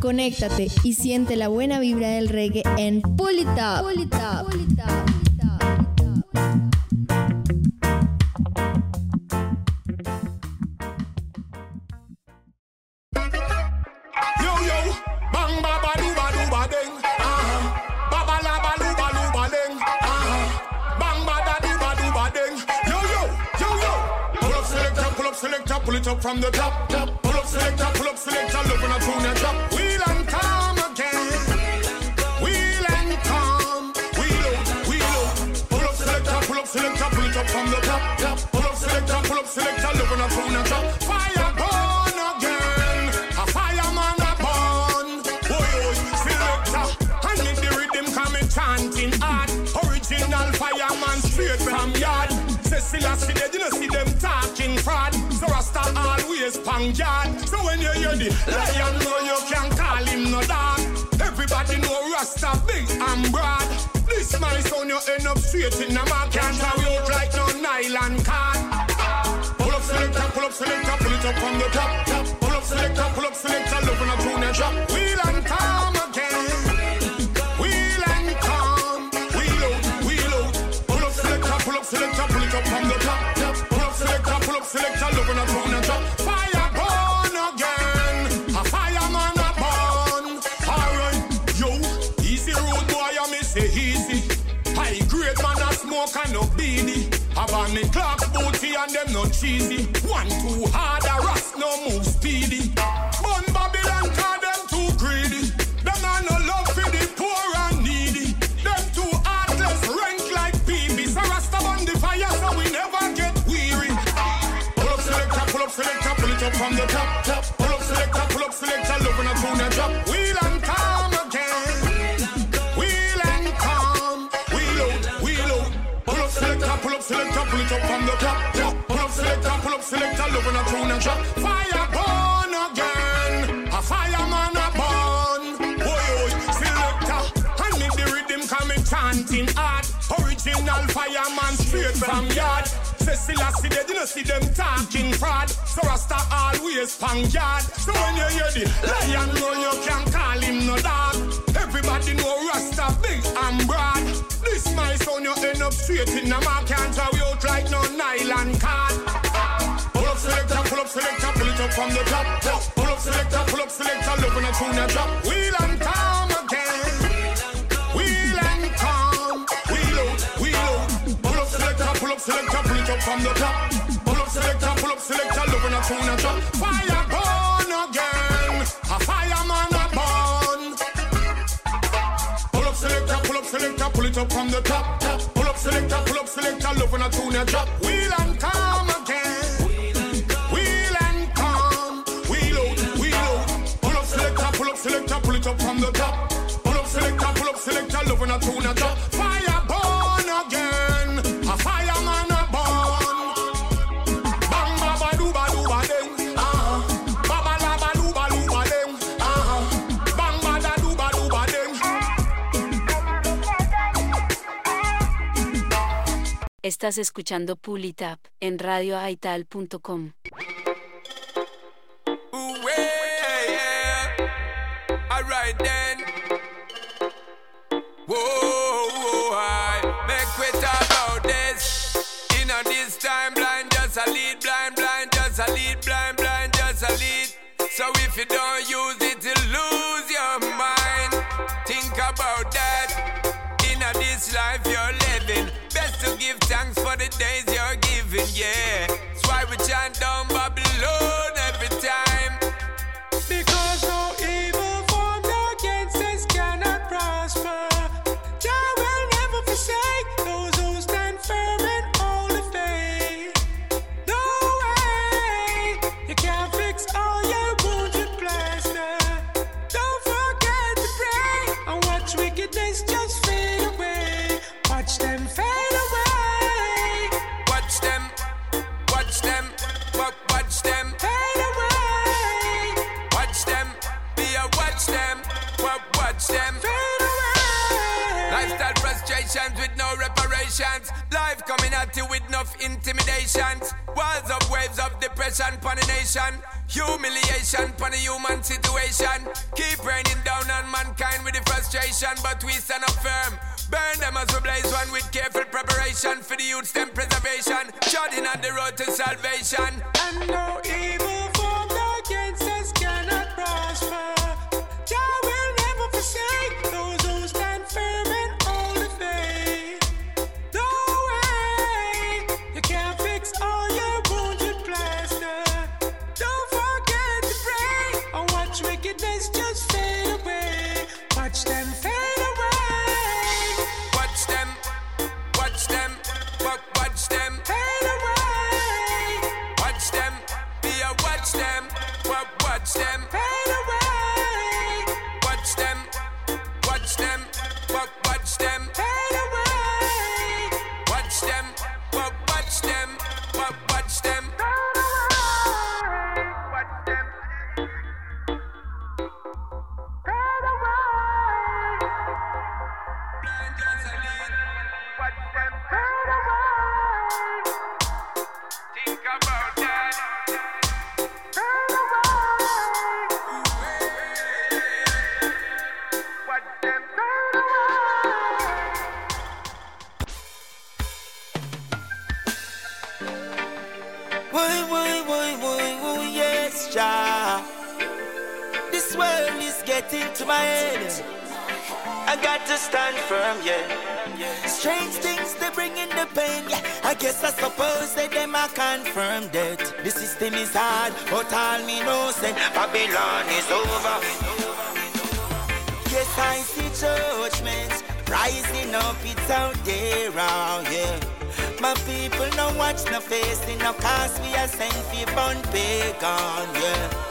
Conéctate y siente la buena vibra del reggae en Pull It pull it up from the top. top. Selector, pull up selector, love when I tune your drop. Wheel and calm again. Wheel and calm. Wheel out, wheel out. Pull up selector, pull up selector, pull it up from the top. top. Pull up selector, pull up selector, love when I tune your drop. Fire burn again. A fireman a burn. Boy, boy, selector. And if the rhythm coming chanting hard. Original fireman straight from yard. Say Selassie, they didn't see them talking fraud. So Rasta always pang yard. So when you hear the lion, know you can call him no dog. Everybody know Rasta big and broad. This my son, you end up straight in the mark. Can't have you like no nylon card. Pull up selector, pull up selector, pull it up from the top. Pull up selector, pull up selector, love when cheesy. One too hard, a rust no move speedy. Up selector, love when I tune and drop. Fire burn again. A fireman a burn. Boy, boy, selector. And make the rhythm coming chanting hard. Original fireman straight from yard. Say Selassie, they didn't see them talking fraud. So Rasta always pang yard. So when you hear the lion know you can call him no dog. Everybody know Rasta big and broad. This my son, you end up straight in the mark. Can't throw you out like no nylon card. Pull up selector, pull up from the top. Pull up selector, pull up selector, love when I tune and drop. Wheel and calm again. Wheel and calm. Wheel out, wheel out. Pull up selector, pull up selector, pull it up from the top. Pull up selector, pull up selector, love when I tune and drop. Fire burn again. A fireman a burn. Pull up selector, pull up selector, pull it up from the top. Pull up selector, pull up selector, love when I tune and drop. Wheel and calm up from the top. Pull up selector, pull up selector, love when I tune and drop. Fire burn again. A fireman a burn. Bang ba ba do ba do ba ding. Ah. Ba ba la ba do ba do ba ding. Ah. Bang ba da do ba do ba ding. Estás escuchando Pull It Up en radioaital.com. Right then. Whoa, whoa, I make we about this. In a this time, blind just a lead, blind, blind just a lead, blind, blind just a lead. So if you don't use Life coming at you with enough intimidations. Walls of waves of depression upon the nation. Humiliation upon the human situation. Keep raining down on mankind with the frustration, but we stand up firm. Burn them as we blaze one with careful preparation for the youth's them preservation. Treading on the road to salvation. And no evil formed against us cannot prosper. Jah will never forsake my head. I got to stand firm, yeah. Strange things they bring in the pain, yeah. I guess I suppose that them are confirmed that the system is hard, but all me know say Babylon is over. Yes, I see judgments rising up, it's out there, oh, yeah. My people no watch no face, no cause we are sent for born pagan, yeah.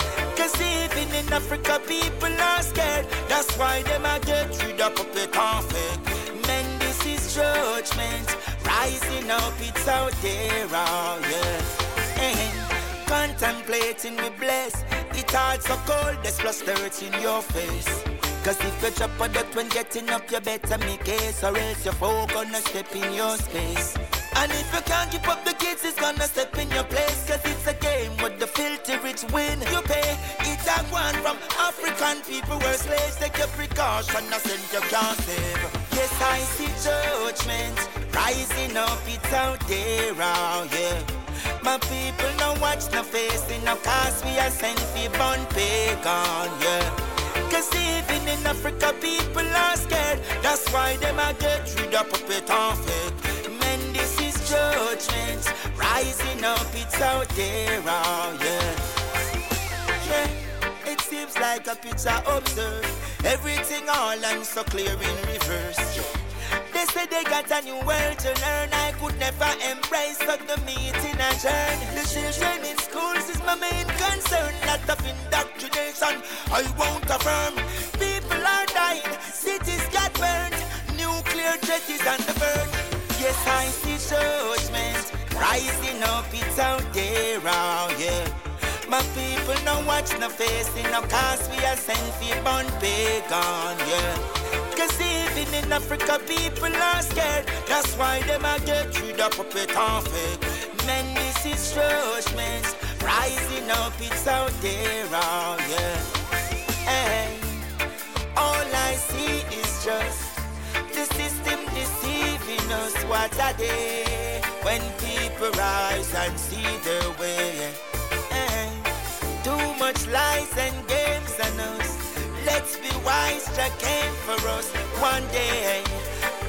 Cause even in Africa, people are scared. That's why them a get rid of puppet conflict. Men, this is judgment. Rising up, it's out there, oh yeah. Contemplating we bless. It hard so cold, there's plus dirt in your face. Cause if you drop a duck when getting up, you better make case, or else your foe gonna step in your space. And if you can't keep up the kids, it's gonna step in your place. Cause it's a game with the filthy rich win. You pay, it's a one from African people were slaves. Take your precaution, nothing you can't save. Yes, I see judgment rising up, it's out there, oh yeah. My people no watch no face, no cause we are sent for born pagan, yeah. Cause even in Africa, people are scared. That's why them a get rid of puppet and fake. Judgment. Rising up, it's out there, oh yeah. Yeah, it seems like a picture observed. Everything all and so clear in reverse. They say they got a new world to learn. I could never embrace but the meeting a journey. The children in schools is my main concern. Lot of indoctrination, I won't affirm. People are dying, cities got burned. Nuclear threat on the burn. Yes, I see judgment rising up, it's out there, oh yeah. My people no watch no face, no cause we are sent for born pagan, yeah. Cause even in Africa, people are scared. That's why them a get rid of puppet and fake. Men, this is judgment. Rising up, it's out there, oh yeah. Hey, all I see is just us. What a day when people rise and see their way. Hey, too much lies and games on us. Let's be wise, Jah came for us. One day,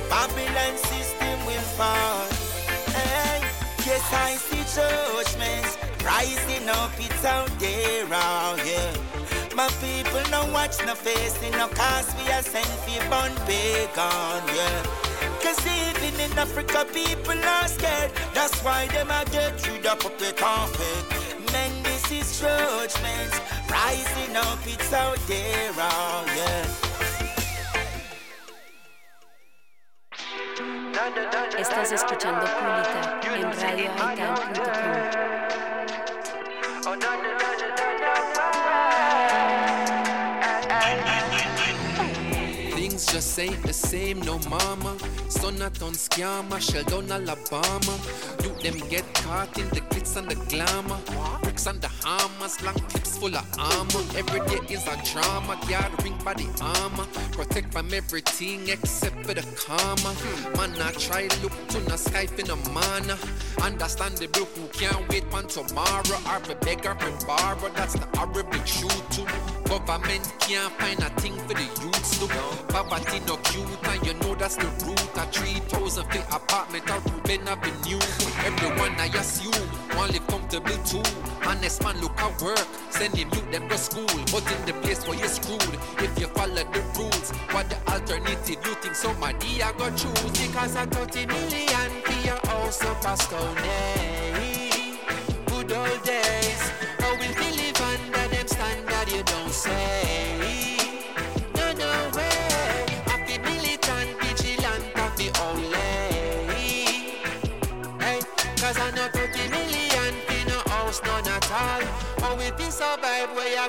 Babylon system will fall. Hey, yes, I see judgment rising up, it's out there, oh yeah. My people no watch no face, no cause we are sent for born pagan, yeah. Cause even in Africa, people are scared. That's why them a get rid of puppet and fake. Men, this is judgment. Rising up, it's out there, oh yeah. Estás escuchando Pull It Up en radioaital.com. Things just ain't the same, no mama. Son a ton shell down Alabama. You them get caught in the glitz and the glamour. Bricks and the hammers, long clips full of armor. Every day is a drama, gathering by the armor. Protect from everything except for the karma. Man, I try look to the sky for the mana. Understandable who can't wait for tomorrow. Or be beggar and borrow, that's the horrible truth too. Government can't find a thing for the youths to Poverty no cute and you know that's the root A 3,000 feet apartment or Ruben Avenue Everyone I assume want live comfortable too. Honest man look at work, send him youth them go school. But in the place where you're screwed If you follow the rules, what the alternative you think somebody I go choose? Because I 30 million for your house up a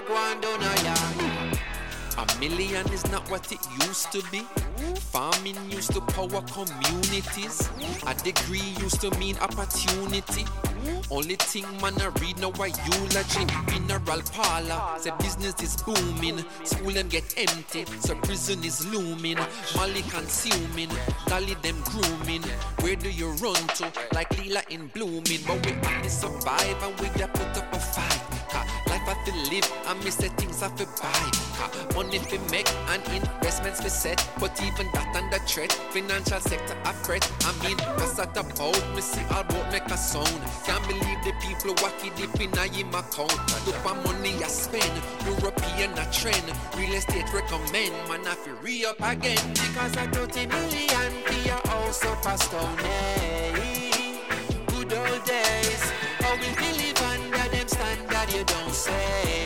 survive go a million is not what it used to be. Farming used to power communities. A degree used to mean opportunity. Only thing man I read now a eulogy. Mineral parlor, say business is booming. School them get empty, so prison is looming. Molly consuming, dolly them grooming. Where do you run to? Like Lila in blooming. But we only survive and we get put up a fight. I feel live, I miss the things I feel buy. Money fi make and investments fi set, but even that under threat. Financial sector a fret. I mean, what's that about? Me see all about make a sound. Can't believe the people wacky deep in a him account. My money I spend, European a trend. Real estate recommend, man I fi re up again because I 30 million for your house up a stone. Hey, good old days, say.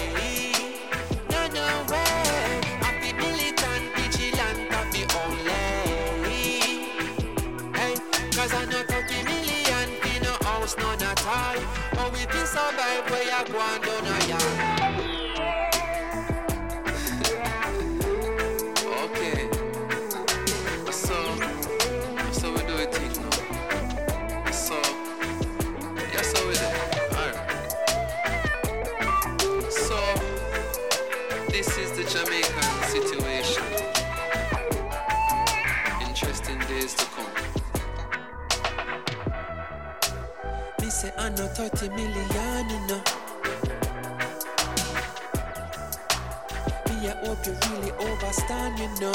Really overstand, you know.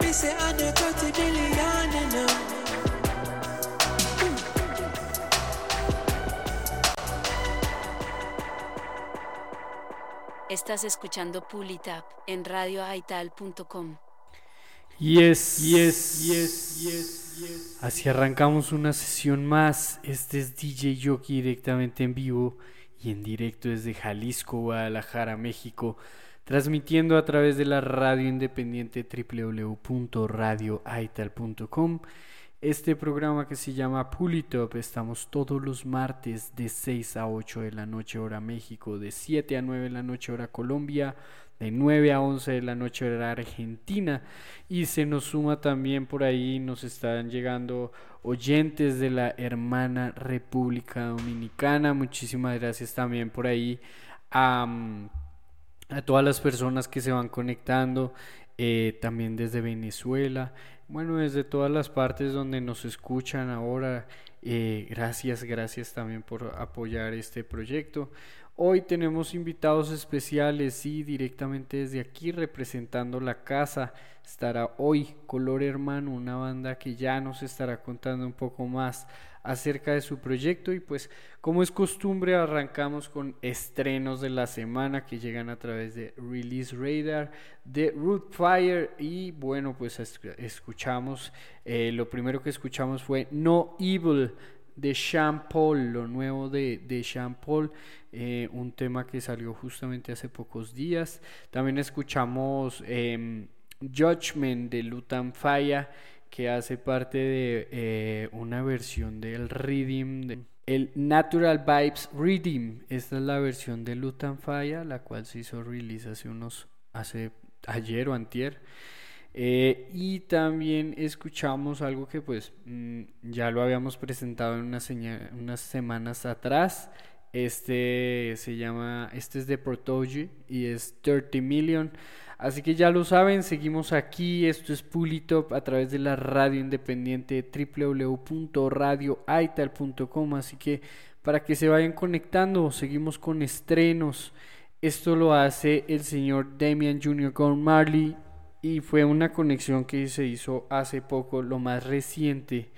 Me say I know 30 million, you know. Estás escuchando Pull It Up en radioaital.com. Yes, yes, yes, yes, yes. Así arrancamos una sesión más. Este es DJ Yoki directamente en vivo y en directo desde Jalisco, Guadalajara, México, transmitiendo a través de la radio independiente www.radioaital.com. Este programa que se llama Pull It Up, estamos todos los martes de 6 a 8 de la noche hora México, de 7 a 9 de la noche hora Colombia, de 9 a 11 de la noche hora Argentina. Y se nos suma también por ahí, nos están llegando oyentes de la hermana República Dominicana, muchísimas gracias también por ahí a, a todas las personas que se van conectando, eh, también desde Venezuela, bueno, desde todas las partes donde nos escuchan ahora, eh, gracias, gracias también por apoyar este proyecto. Hoy tenemos invitados especiales y directamente desde aquí representando la casa. Estará hoy Color Hermano, una banda que ya nos estará contando un poco más acerca de su proyecto. Y pues como es costumbre arrancamos con estrenos de la semana que llegan a través de Release Radar, de Root Fire. Y bueno pues escuchamos, eh, lo primero que escuchamos fue No Evil de Sean Paul, lo nuevo de, de Sean Paul, eh, un tema que salió justamente hace pocos días. También escuchamos eh, Judgment de Lutan Faya, que hace parte de eh, una versión del Redeem, de, el Natural Vibes Redeem. Esta es la versión de Lutan Faya, la cual se hizo release hace unos hace ayer o antier. Eh, y también escuchamos algo que pues mm, ya lo habíamos presentado en unas semanas atrás. Este se llama, este es de Protoji y es 30 Million. Así que ya lo saben, seguimos aquí. Esto es Pulitop a través de la radio independiente www.radioaital.com. Así que para que se vayan conectando, seguimos con estrenos. Esto lo hace el señor Damian Jr. con Marley y fue una conexión que se hizo hace poco, lo más reciente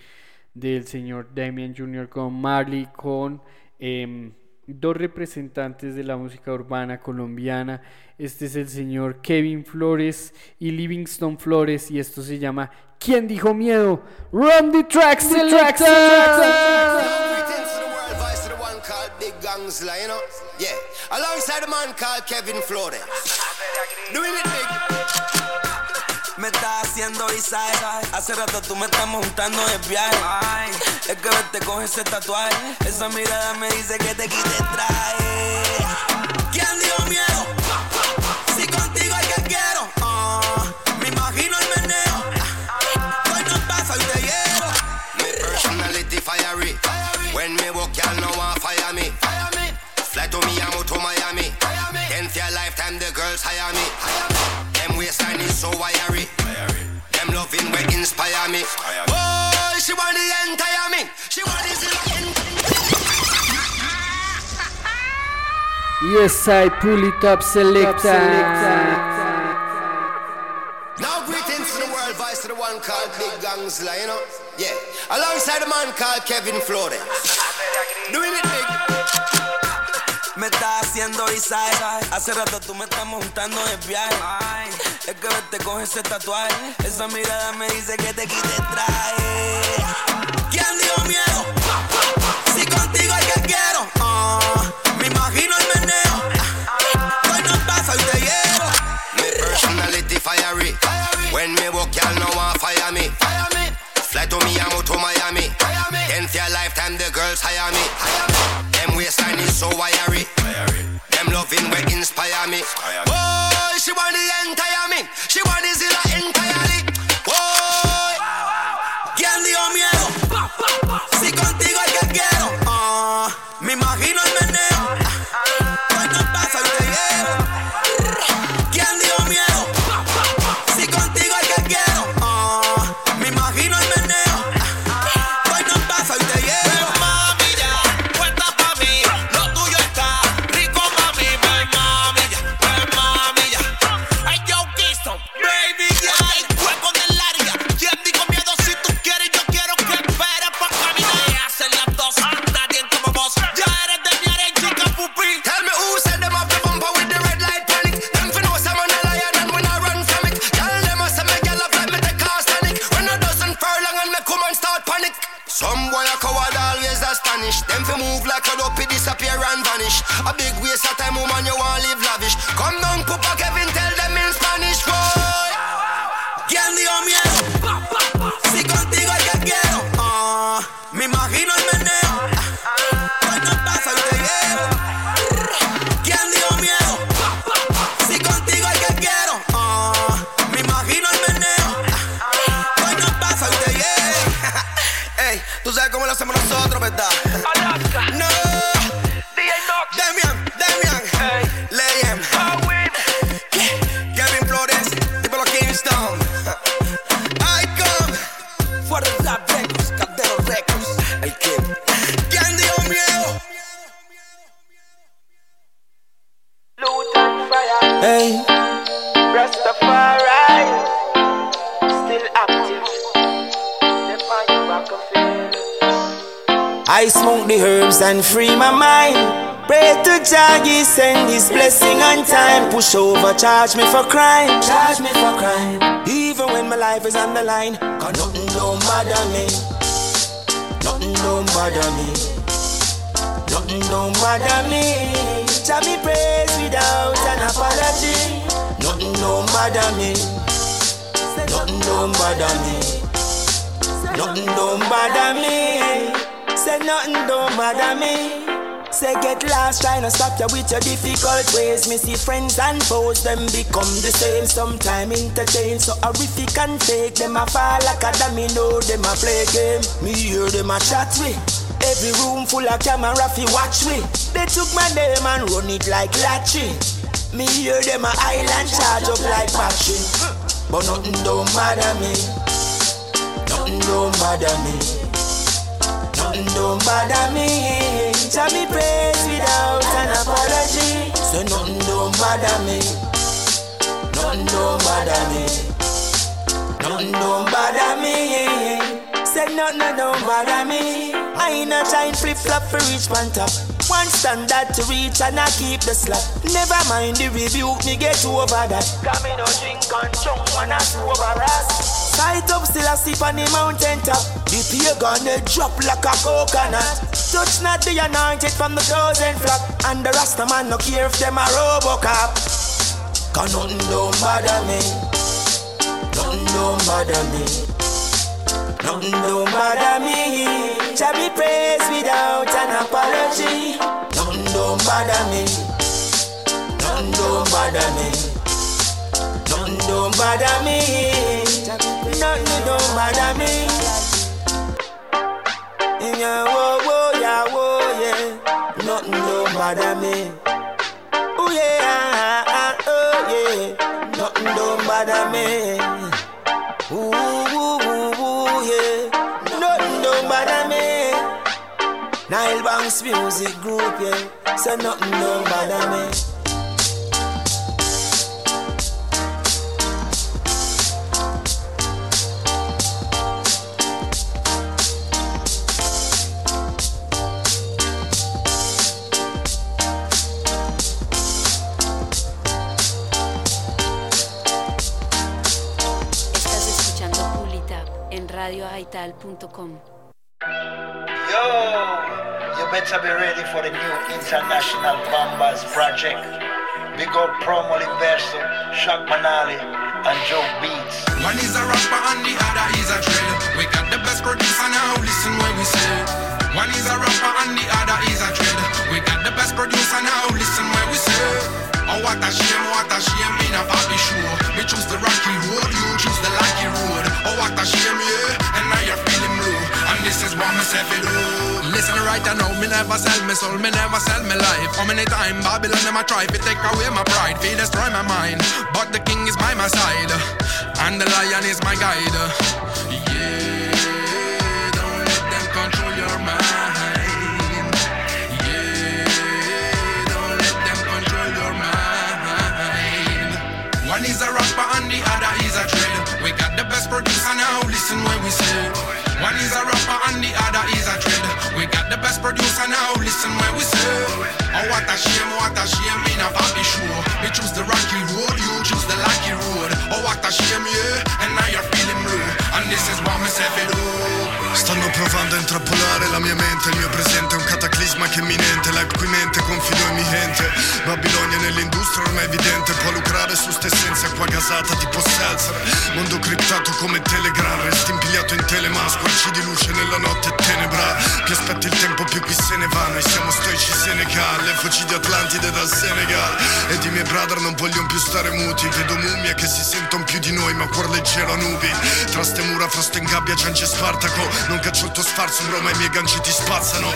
del señor Damian Jr. con Marley, con em, dos representantes de la música urbana colombiana. Este es el señor Kevin Flores y Livingston Flores y esto se llama ¿Quién dijo miedo? Run the track selector. Greetings to the to the? Yeah. Alongside the man called Kevin Flores. Doing it big. Me estás haciendo visaje. Hace rato tú me estás montando de viaje. Ay, es que verte con ese tatuaje. Esa mirada me dice que te quite el traje. ¿Quién dio miedo? Si contigo es que quiero. Ah, me imagino el meneo. Hoy no pasa y te llevo. Me personality fiery. When me walk, y'all know want fire me. Fly to Miami to Miami. Tenth year lifetime, the girls hire me. Them waistline is so wiry. Them loving will inspire me. Oh, she want the entire me. She want the Yes, I pull it up, selector. Now greetings to the world, voice to the one called Big Gangsla, you know? Yeah. Alongside the man called Kevin Florez. Doing it big. Me estás haciendo visaje. Hace rato tú me estás montando de viaje. Ay, es que verte con ese tatuaje. Esa mirada me dice que te quite el traje. ¿Quién dio miedo? Si contigo es que quiero. Ah, me imagino el meneo. Hoy no pasa y te llevo. Me personality fiery. When me walk, y'all know want fire me. Fly to Miami to Miami. Year lifetime, the girls hire me. Them waistline is so wiry. Them loving will inspire me. Push over, charge me for crime. Charge me for crime. Even when my life is on the line, cause nothing don't bother me. Nothing don't bother me. Nothing don't bother me. Jah me praise without an apology. Nothing don't bother me. Nothing don't bother me. Nothing don't bother me. Say nothing don't bother me. Say get lost, trying to stop you with your difficult ways. Me see friends and foes, them become the same. Sometime entertain, so horrific and fake. Them a fall like a domino, them a play game. Me hear them a chat with. Every room full of camera fi watch me. They took my name and run it like latching. Me hear them a island charge up like matching. But nothing don't bother me. Nothing don't bother me. Nothing don't bother me. Tell me praise without an apology. So nothing don't bother me. Nothing don't bother me. Nothing don't bother me. Say nothing don't bother me. I ain't not trying flip flop for reach one top. One standard to reach and I keep the slack. Never mind the rebuke, me get over that. Cause me no drink and chunk when I sober ass. Sight up still a sip on the mountain top. The they drop like a coconut. Touch not the anointed from the thousand flock. And the Rasta man no care if them a Robocop. Cause nothing don't bother me. Nothing don't bother me. Nothing don't bother me. Shall be praised without an apology. Nothing don't bother me. Nothing don't bother me. Nothing don't bother me. Nothing don't bother me. Yeah, bother me. Oh yeah, ah, oh yeah. Nothing don't bother me. Ooh, ooh, ooh, ooh, yeah. Nothing don't bother me. Nile Banks Music Group, yeah. So nothing don't bother me. radioaital.com. Yo, you better be ready for the new International Bombers project. Big up Promo Inverso, Shock Manali, and Joe Beats. One is a rapper and the other is a trader. We got the best producer now, listen when we say. One is a rapper and the other is a trader. We got the best producer now, listen when we say. Oh, what a shame, what a shame, in a papi sure. We choose the rocky road, And this is do. Listen right I know me never sell me soul, me never sell me life. How many times Babylon them a try to take away my pride, fi destroy my mind. But the king is by my side, and the lion is my guide. Yeah, don't let them control your mind. Yeah, don't let them control your mind. One is a rapper and the other is a trader. We got the best producer now, listen when we say. One is a rapper the best producer now, listen when we say. Oh, what a shame, what a shame, in a papi sure. We choose the rocky road, you choose the lucky road. Oh, what a shame, yeah, and now you're feeling blue. And this is what myself do. Stanno provando a intrappolare la mia mente, il mio presente imminente, live qui mente, confido in mia gente. Babilonia nell'industria ormai evidente, può lucrare su ste essenze qua gasata tipo seltzer. Mondo criptato come Telegram, resti impigliato in telemask, arci di luce nella notte e tenebra. Più aspetti il tempo più qui se ne va, noi siamo stoici Senegal, le foci di Atlantide dal Senegal. Ed i miei brother non vogliono più stare muti, vedo mummie che si sentono più di noi, ma cuor leggero a nubi. Tra ste mura, frosto in gabbia, ciance Spartaco. Non caccio il tuo sfarzo, bro, ma i miei ganci ti spazzano.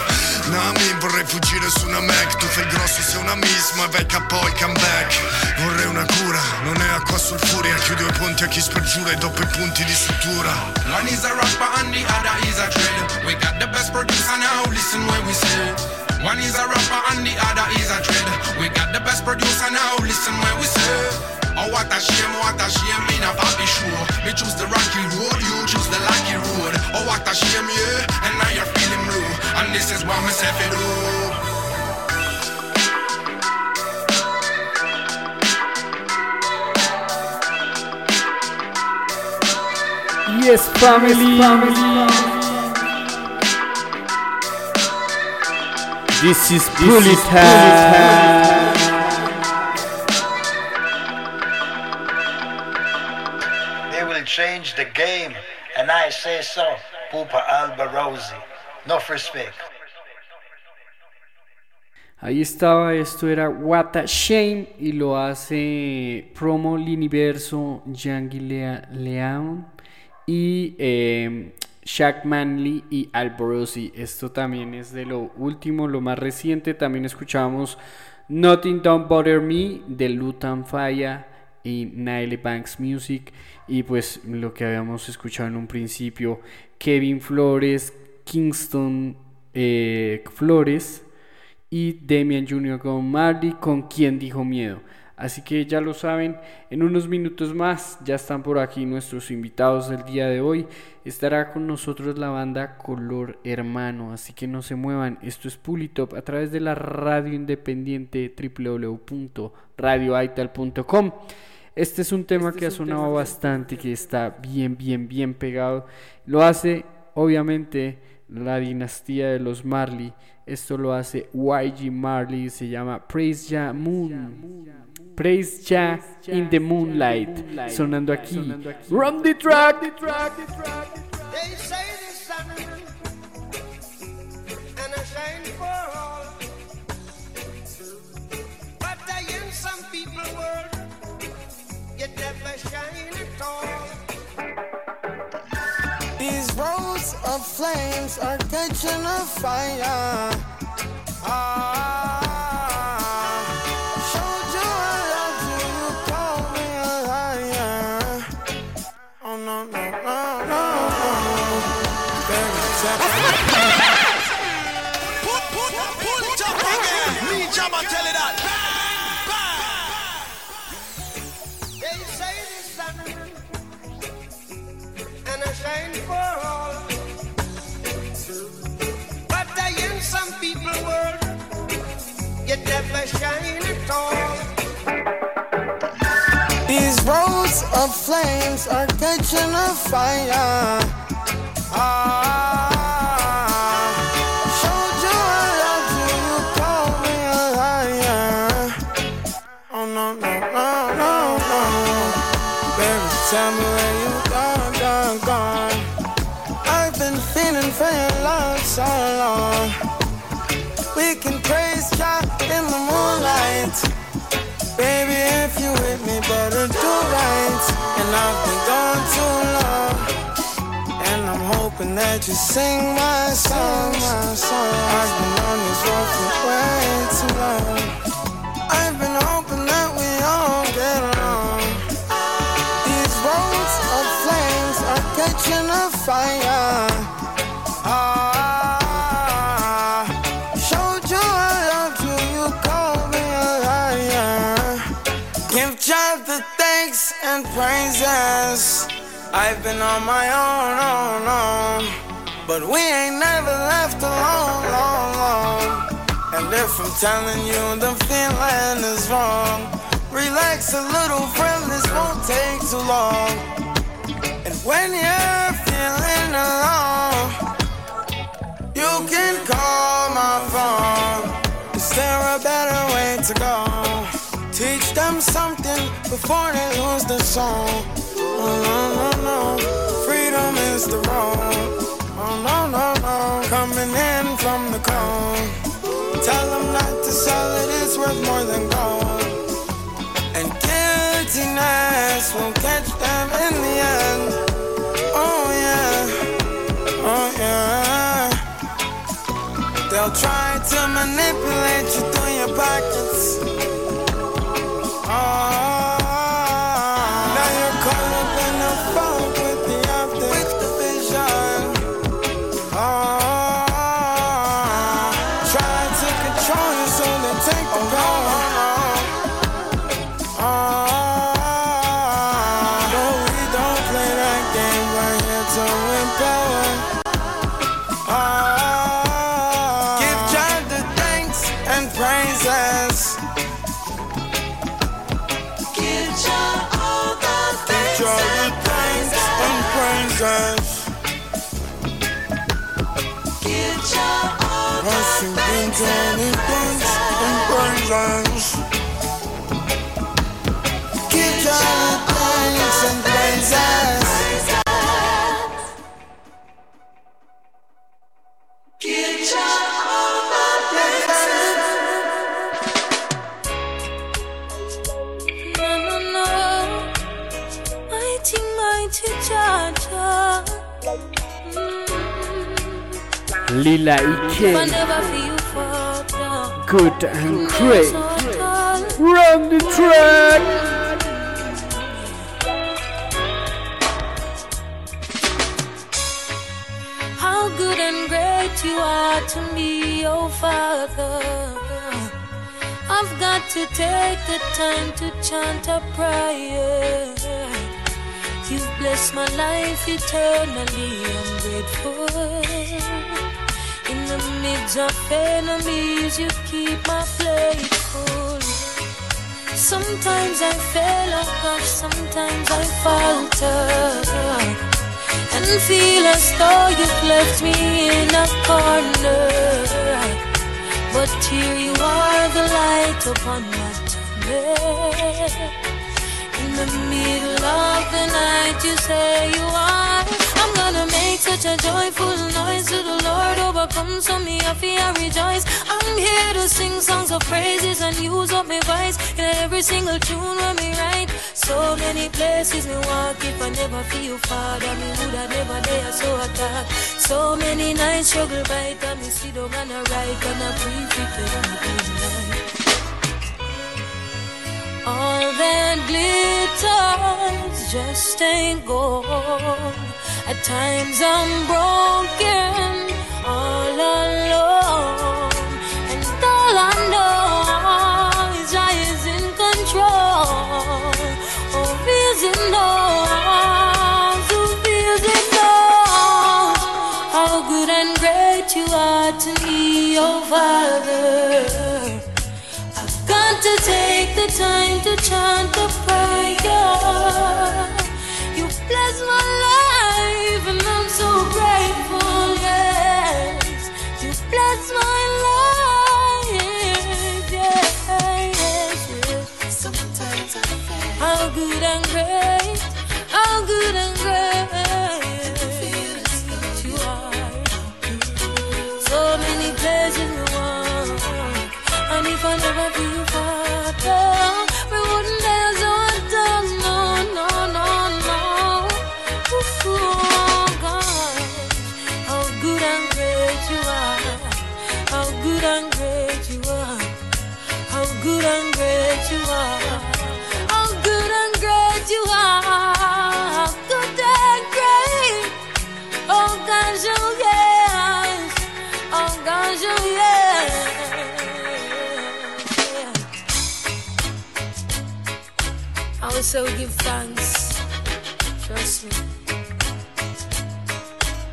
Nami, vorrei fuggire su una Mac. Tu fai grosso, sei una miss, ma vai capo e come back. Vorrei una cura, non è acqua sul furia. Chiudo i ponti a chi spergiura e dopo i punti di sutura. One is a rapper and the other is a trader. We got the best producer now, listen when we say. One is a rapper and the other is a trader. We got the best producer now, listen when we say. Oh, what a shame, what a shame, in a papi sure. Me choose the rocky road, you choose the lucky road. Oh, what a shame, yeah, and now you're feeling blue. And this is what myself do. Yes, family. This is Bullet They will change the game, and I say so. Pupa Alborosie. Enough respect. Ahí estaba, esto era What a Shame y lo hace Promo Liniverso, Yangi Lea- León y eh, Shaq Manley y Alborosi. Esto también es de lo último, lo más reciente. También escuchábamos Nothing Don't Bother Me de Lutan Faya y Nile Banks Music. Y pues lo que habíamos escuchado en un principio, Kevin Flores, Kingston eh, Flores y Damian Jr. con Marley con quien dijo miedo. Así que ya lo saben, en unos minutos más ya están por aquí nuestros invitados del día de hoy. Estará con nosotros la banda Color Hermano, así que no se muevan. Esto es Pulitop a través de la radio independiente www.radioaital.com. Este es un tema que ha sonado bastante, que está bien, bien, bien pegado. Lo hace, obviamente, la dinastía de los Marley. Esto lo hace YG Marley, se llama Praise Ya Moon. Praise Ya in the Moonlight. Sonando aquí. Run the track. They say the sun and a shine for all. But I in some people world, you never shine at all. Roads of flames are catching a fire. Ah, These roads of flames are catching a fire. Ah, hoping that you sing my song, my song. I've been on this road for way too long. I've been hoping that we all get along. These roads of flames are catching a fire. Ah, praises. I've been on my own, own, own. But we ain't never left alone, long, long. And if I'm telling you the feeling is wrong, relax a little, friend, this won't take too long. And when you're feeling alone, you can call my phone. Is there a better way to go? Teach them something before they lose the song. Oh no no no, freedom is the road. Oh no no no, coming in from the cold. Tell them not to sell it, it's worth more than gold. And guiltiness will catch them in the end. Oh yeah, oh yeah. They'll try to manipulate you through your pockets. Ah, Lila y I never feel forgotten. Good and great, run the track. How good and great you are to me, oh Father. I've got to take the time to chant a prayer. You've blessed my life eternally, I'm grateful. The of enemies, you keep my plate full. Sometimes I fail, gosh, sometimes I falter and feel as though you've left me in a corner. But here you are, the light upon my tunnel. In the middle of the night, you say you are. Make such a joyful noise to the Lord, overcome so me I fear rejoice. I'm here to sing songs of praises and use up my voice in every single tune when me write. So many places me walk if I never feel Father, me woulda never dare so attack. So many nights struggle by time me sit down and I write and I pray for the night. All that glitters just ain't gold. At times I'm broken, all alone. And all I know is I is in control. Oh, is it knows, oh, is it knows how good and great you are to me, oh Father. I've got to take the time to chant the prayer. You bless my how good and great, how good and great you are. So many places we want. And if I never be your father, yeah. I will so give thanks. Trust me.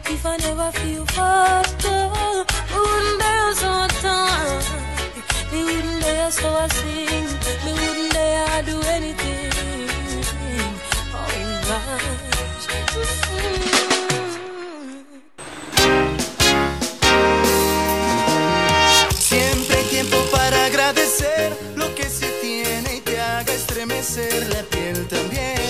If I never feel up, wouldn't dare so time. Me wouldn't dare so I sing. Me wouldn't dare do anything. Oh. Mm. Estremecer la piel también.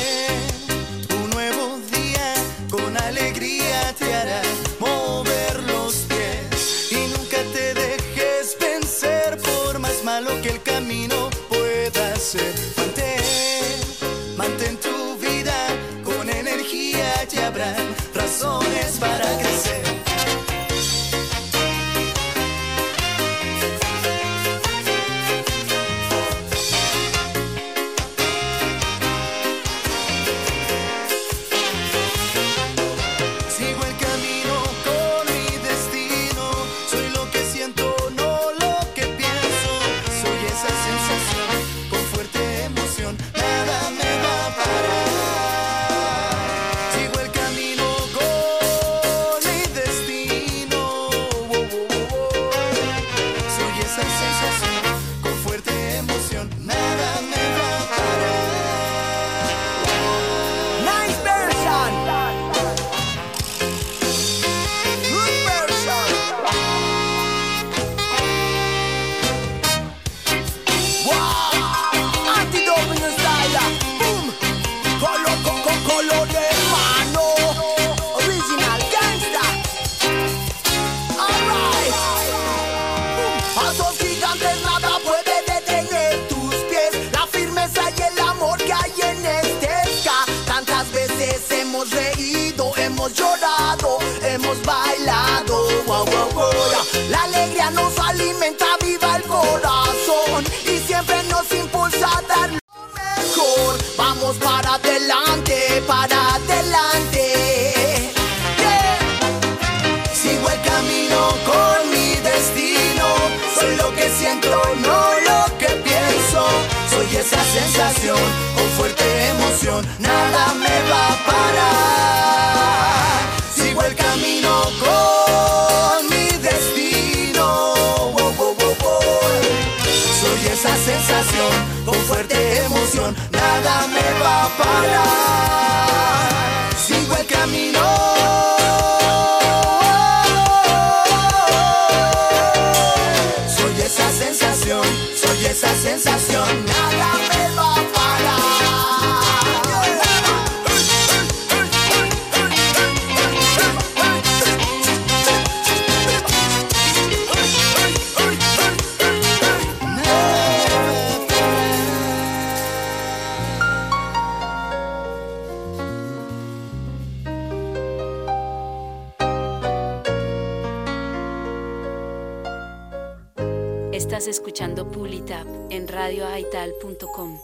Escuchando Pulitap en radioaital.com.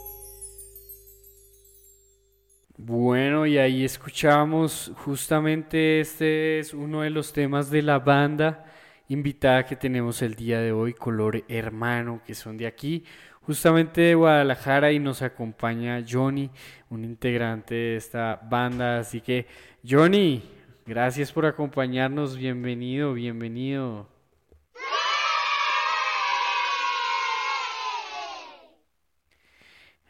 Bueno, y ahí escuchamos justamente este es uno de los temas de la banda invitada que tenemos el día de hoy, Color Hermano, que son de aquí, justamente de Guadalajara y nos acompaña Johnny, un integrante de esta banda. Así que, Johnny, gracias por acompañarnos, bienvenido, bienvenido.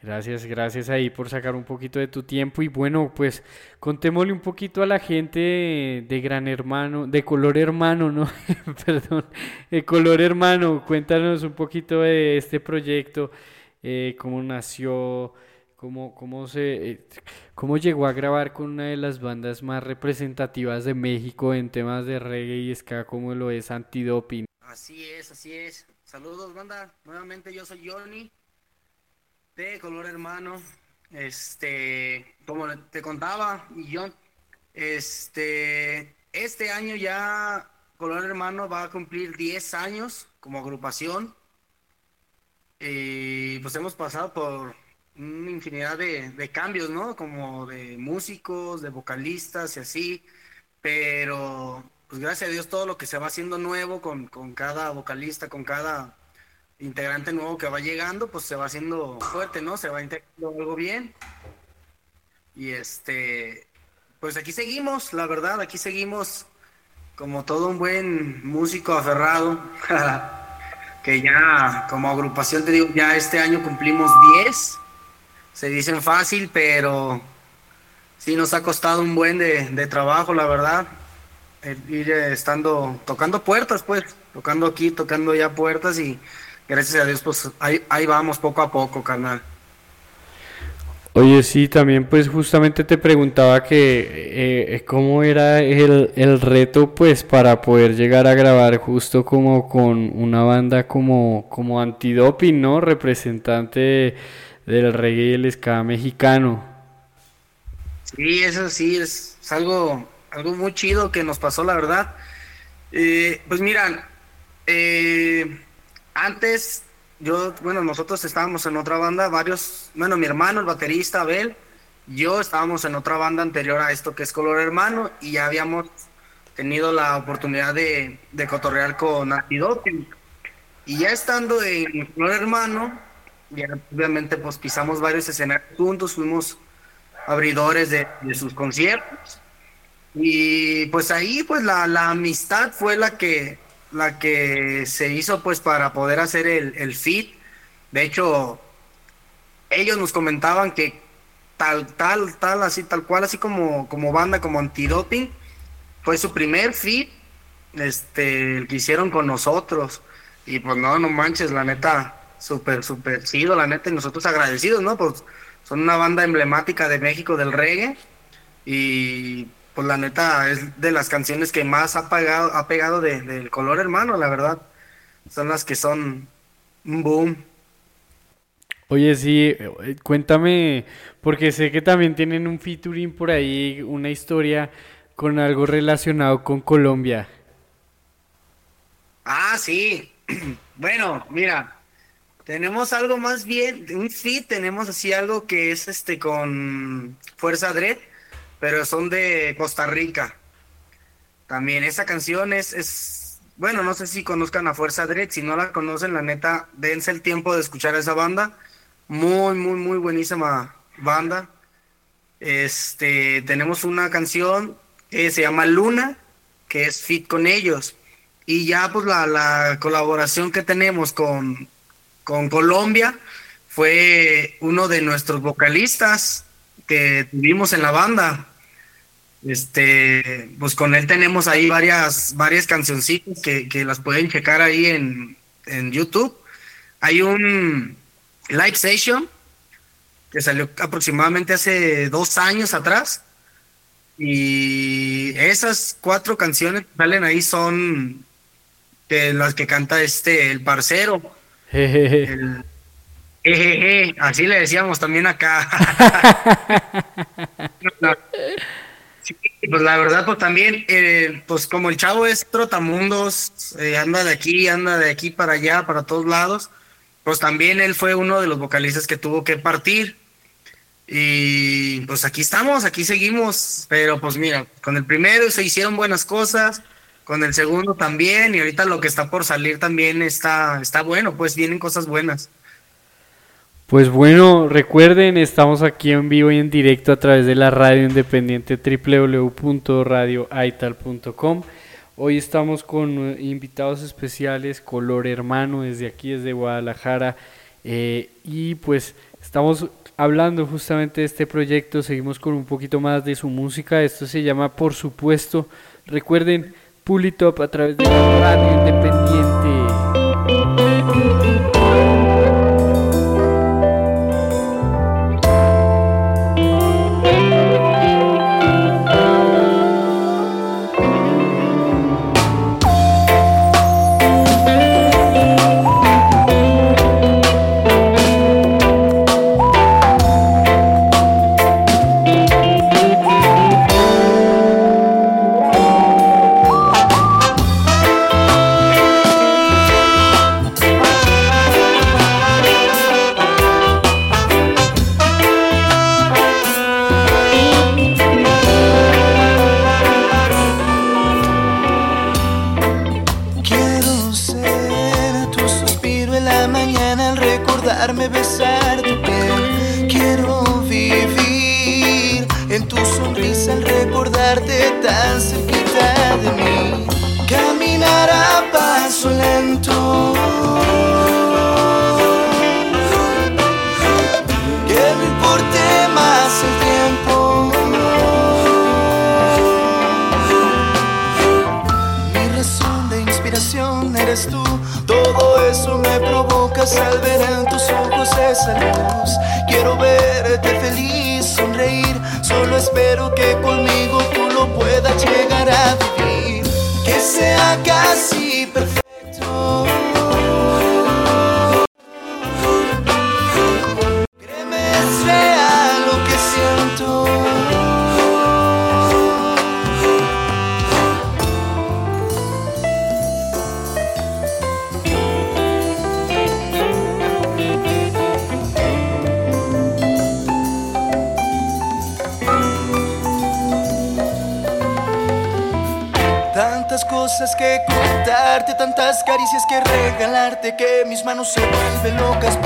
Gracias, gracias ahí por sacar un poquito de tu tiempo y bueno, pues contémosle un poquito a la gente de, Gran Hermano, de Color Hermano, ¿no? Perdón, de Color Hermano, cuéntanos un poquito de este proyecto, eh, cómo nació, cómo, cómo se, eh, cómo llegó a grabar con una de las bandas más representativas de México en temas de reggae y ska, como lo es Antidoping. Así es, así es. Saludos, banda. Nuevamente yo soy Johnny de Color Hermano. Este, como te contaba, y yo, este, este año ya Color Hermano va a cumplir 10 años como agrupación. Y pues hemos pasado por una infinidad de, de cambios, ¿no? Como de músicos, de vocalistas y así. Pero, pues gracias a Dios, todo lo que se va haciendo nuevo con, con cada vocalista, con cada integrante nuevo que va llegando, pues se va haciendo fuerte, ¿no? Se va integrando algo bien. Y este, pues aquí seguimos, la verdad, aquí seguimos como todo un buen músico aferrado, que ya como agrupación, te digo, ya este año cumplimos 10. Se dicen fácil, pero sí nos ha costado un buen de, trabajo, la verdad. El ir eh, estando, tocando puertas, pues, tocando aquí, tocando ya puertas y gracias a Dios, pues ahí, ahí vamos poco a poco, carnal. Oye, sí, también pues justamente te preguntaba que eh, cómo era el, el reto pues para poder llegar a grabar justo como con una banda como, como antidoping, ¿no? Representante del reggae y el ska mexicano. Sí, eso sí, es, es algo, algo muy chido que nos pasó, la verdad. Eh, pues mira, eh, antes yo, bueno, nosotros estábamos en otra banda, varios, bueno, mi hermano, el baterista Abel, yo estábamos en otra banda anterior a esto que es Color Hermano y ya habíamos tenido la oportunidad de, de cotorrear con Antidoping. Y ya estando en Color Hermano, ya obviamente pues pisamos varios escenarios juntos, fuimos abridores de, de sus conciertos. Y pues ahí pues la, la amistad fue la que, la que se hizo pues para poder hacer el, el fit. De hecho, ellos nos comentaban que tal, tal, tal, así, tal cual, así como, como banda, como antidoping, fue su primer fit, este, el que hicieron con nosotros. Y pues no, no manches, la neta, súper, súper chido, la neta, y nosotros agradecidos, ¿no? Pues son una banda emblemática de México del reggae. Y pues la neta es de las canciones que más ha pegado, ha pegado de- del color hermano, la verdad. Son las que son un boom. Oye, sí, eh, cuéntame, porque sé que también tienen un featuring por ahí, una historia con algo relacionado con Colombia. Ah, sí. Bueno, mira, tenemos algo más bien, un fit, tenemos así algo que es este con Fuerza Dread, pero son de Costa Rica. También esa canción es, es, bueno, no sé si conozcan a Fuerza Dread, si no la conocen, la neta, dense el tiempo de escuchar a esa banda. Muy, muy, muy buenísima banda. Este, tenemos una canción que se llama Luna, que es fit con ellos. Y ya pues la, la colaboración que tenemos con, con Colombia fue uno de nuestros vocalistas que tuvimos en la banda. Este, pues con él tenemos ahí varias, varias cancioncitas que, que las pueden checar ahí en, en YouTube. Hay un live session que salió aproximadamente hace dos años atrás. Y esas cuatro canciones que salen ahí son de las que canta este, el parcero. El, jejeje, así le decíamos también acá. Pues la verdad, pues también, eh, pues como el chavo es trotamundos, eh, anda de aquí, anda de aquí para allá, para todos lados, pues también él fue uno de los vocalistas que tuvo que partir. Y pues aquí estamos, aquí seguimos, pero pues mira, con el primero se hicieron buenas cosas, con el segundo también, y ahorita lo que está por salir también está, está bueno, pues vienen cosas buenas. Pues bueno, recuerden, estamos aquí en vivo y en directo a través de la radio independiente www.radioaital.com. Hoy estamos con eh, invitados especiales, Color Hermano, desde aquí, desde Guadalajara. eh, y pues estamos hablando justamente de este proyecto, seguimos con un poquito más de su música. Esto se llama Por supuesto. Recuerden, Pulitop a través de la radio independiente. Provocas al ver en tus ojos esa luz. Quiero verte feliz, sonreír. Solo espero que conmigo tú lo puedas llegar a vivir. Que sea casi que mis manos se vuelven locas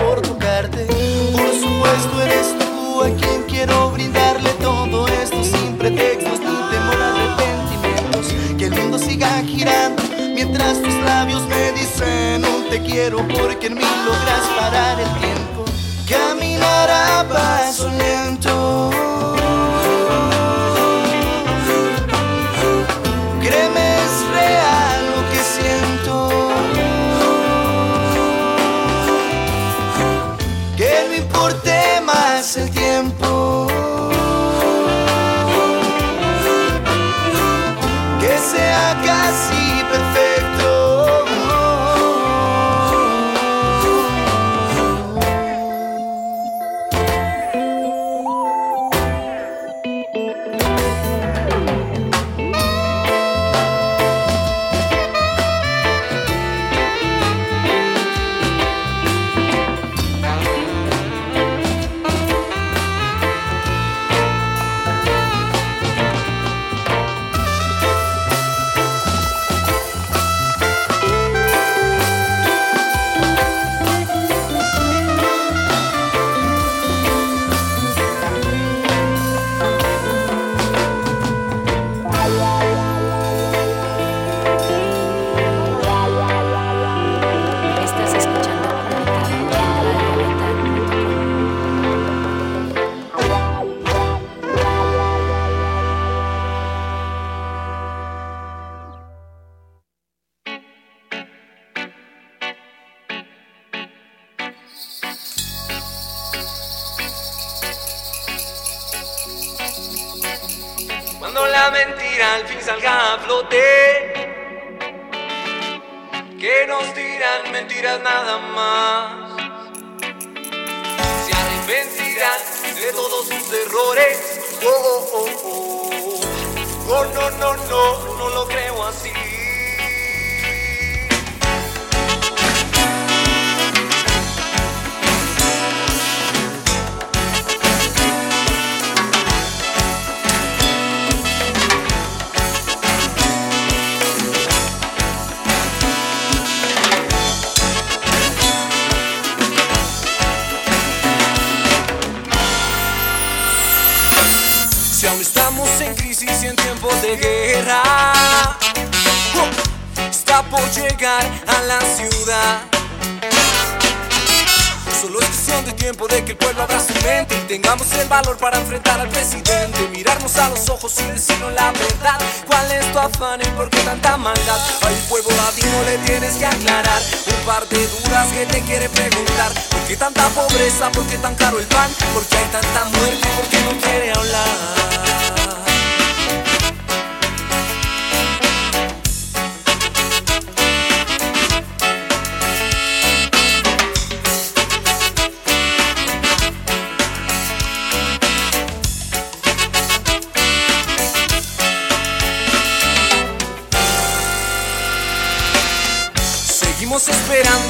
dudas que te quiere preguntar. ¿Por qué tanta pobreza? ¿Por qué tan caro el pan? ¿Por qué hay tanta muerte? ¿Por qué no quiere hablar?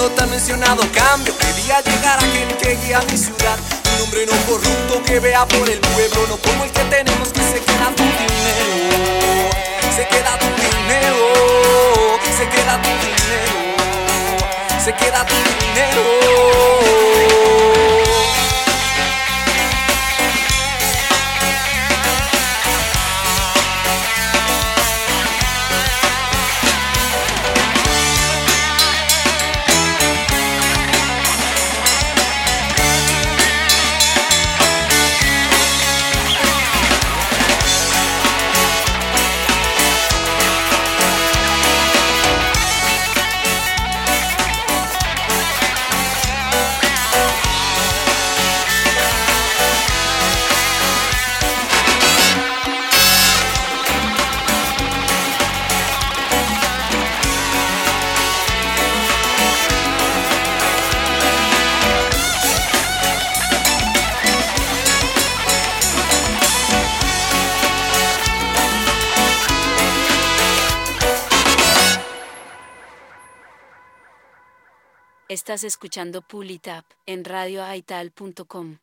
Esperando tan mencionado cambio. Que día llegará aquel que guía mi ciudad. Un hombre no corrupto que vea por el pueblo No como el que tenemos que se queda tu dinero. Se queda tu dinero. Se queda tu dinero. Se queda tu dinero Estás escuchando Pulitap en radioaital.com.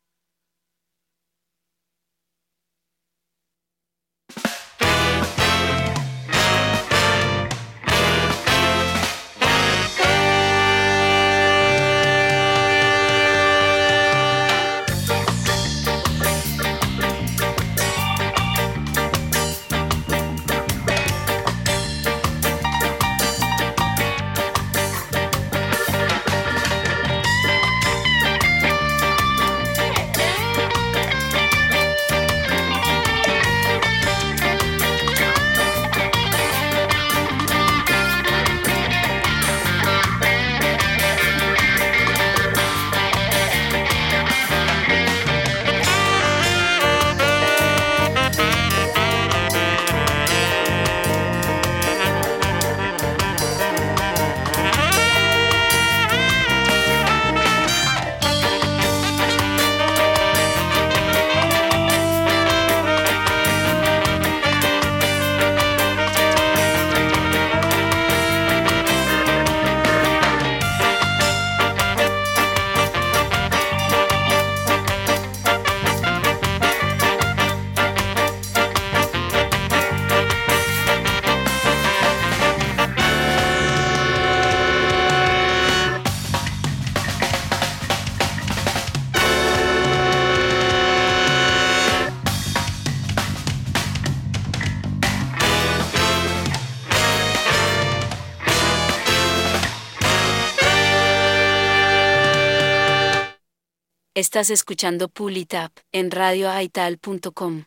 Estás escuchando Pulitap en radioaital.com.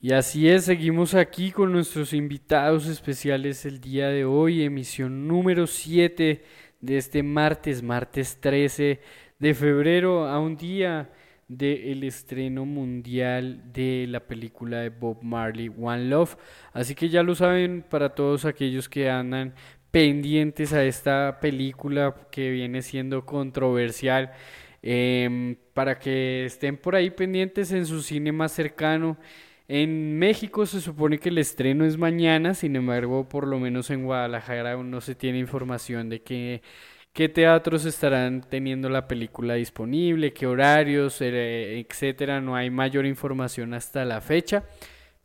Y así es, seguimos aquí con nuestros invitados especiales el día de hoy, emisión número 7 de este martes, martes 13 de febrero, a un día del estreno mundial de la película de Bob Marley, One Love. Así que ya lo saben para todos aquellos que andan pendientes a esta película que viene siendo controversial. Em, para que estén por ahí pendientes en su cine más cercano. En México se supone que el estreno es mañana, sin embargo, por lo menos en Guadalajara aún no se tiene información de qué teatros estarán teniendo la película disponible, qué horarios, eh, etcétera. No hay mayor información hasta la fecha,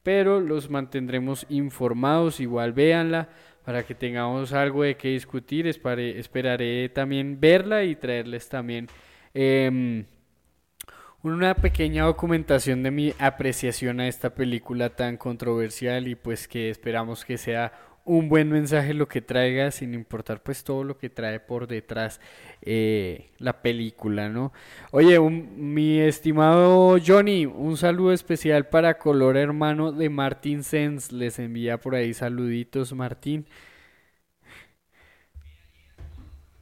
pero los mantendremos informados. Igual véanla para que tengamos algo de qué discutir. Esperaré también verla y traerles también em, una pequeña documentación de mi apreciación a esta película tan controversial y pues que esperamos que sea un buen mensaje lo que traiga sin importar pues todo lo que trae por detrás eh, la película, ¿no? Oye, un- mi estimado Johnny, un saludo especial para Color Hermano de Martín Sens, les envía por ahí saluditos Martín.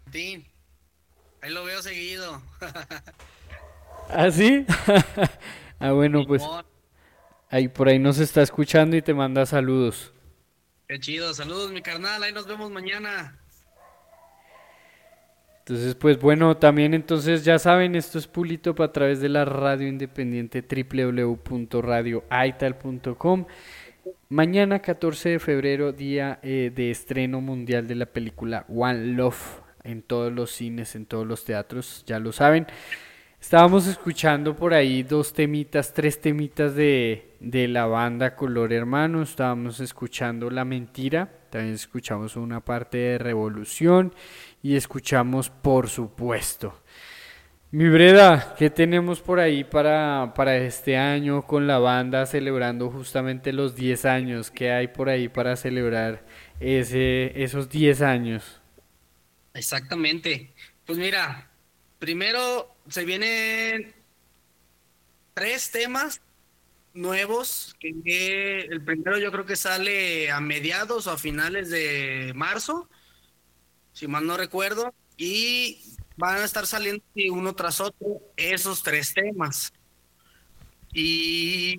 Martín, ahí lo veo seguido. ¿Ah, sí? ah, bueno, pues ahí por ahí nos está escuchando y te manda saludos. Qué chido, saludos mi carnal, ahí nos vemos mañana. Entonces, pues bueno, también entonces ya saben, esto es Pulitop a través de la radio independiente www.radioaital.com. Mañana 14 de febrero, día eh, de estreno mundial de la película One Love en todos los cines, en todos los teatros, ya lo saben. Estábamos escuchando por ahí dos temitas, tres temitas de, de la banda Color Hermano. Estábamos escuchando La Mentira, también escuchamos una parte de Revolución y escuchamos Por supuesto. Mi Breda, ¿qué tenemos por ahí para, para este año con la banda celebrando justamente los 10 años? ¿Qué hay por ahí para celebrar ese, esos 10 años? Exactamente. Pues mira, primero se vienen tres temas nuevos, que el primero yo creo que sale a mediados o a finales de marzo, si mal no recuerdo, y van a estar saliendo uno tras otro esos tres temas. Y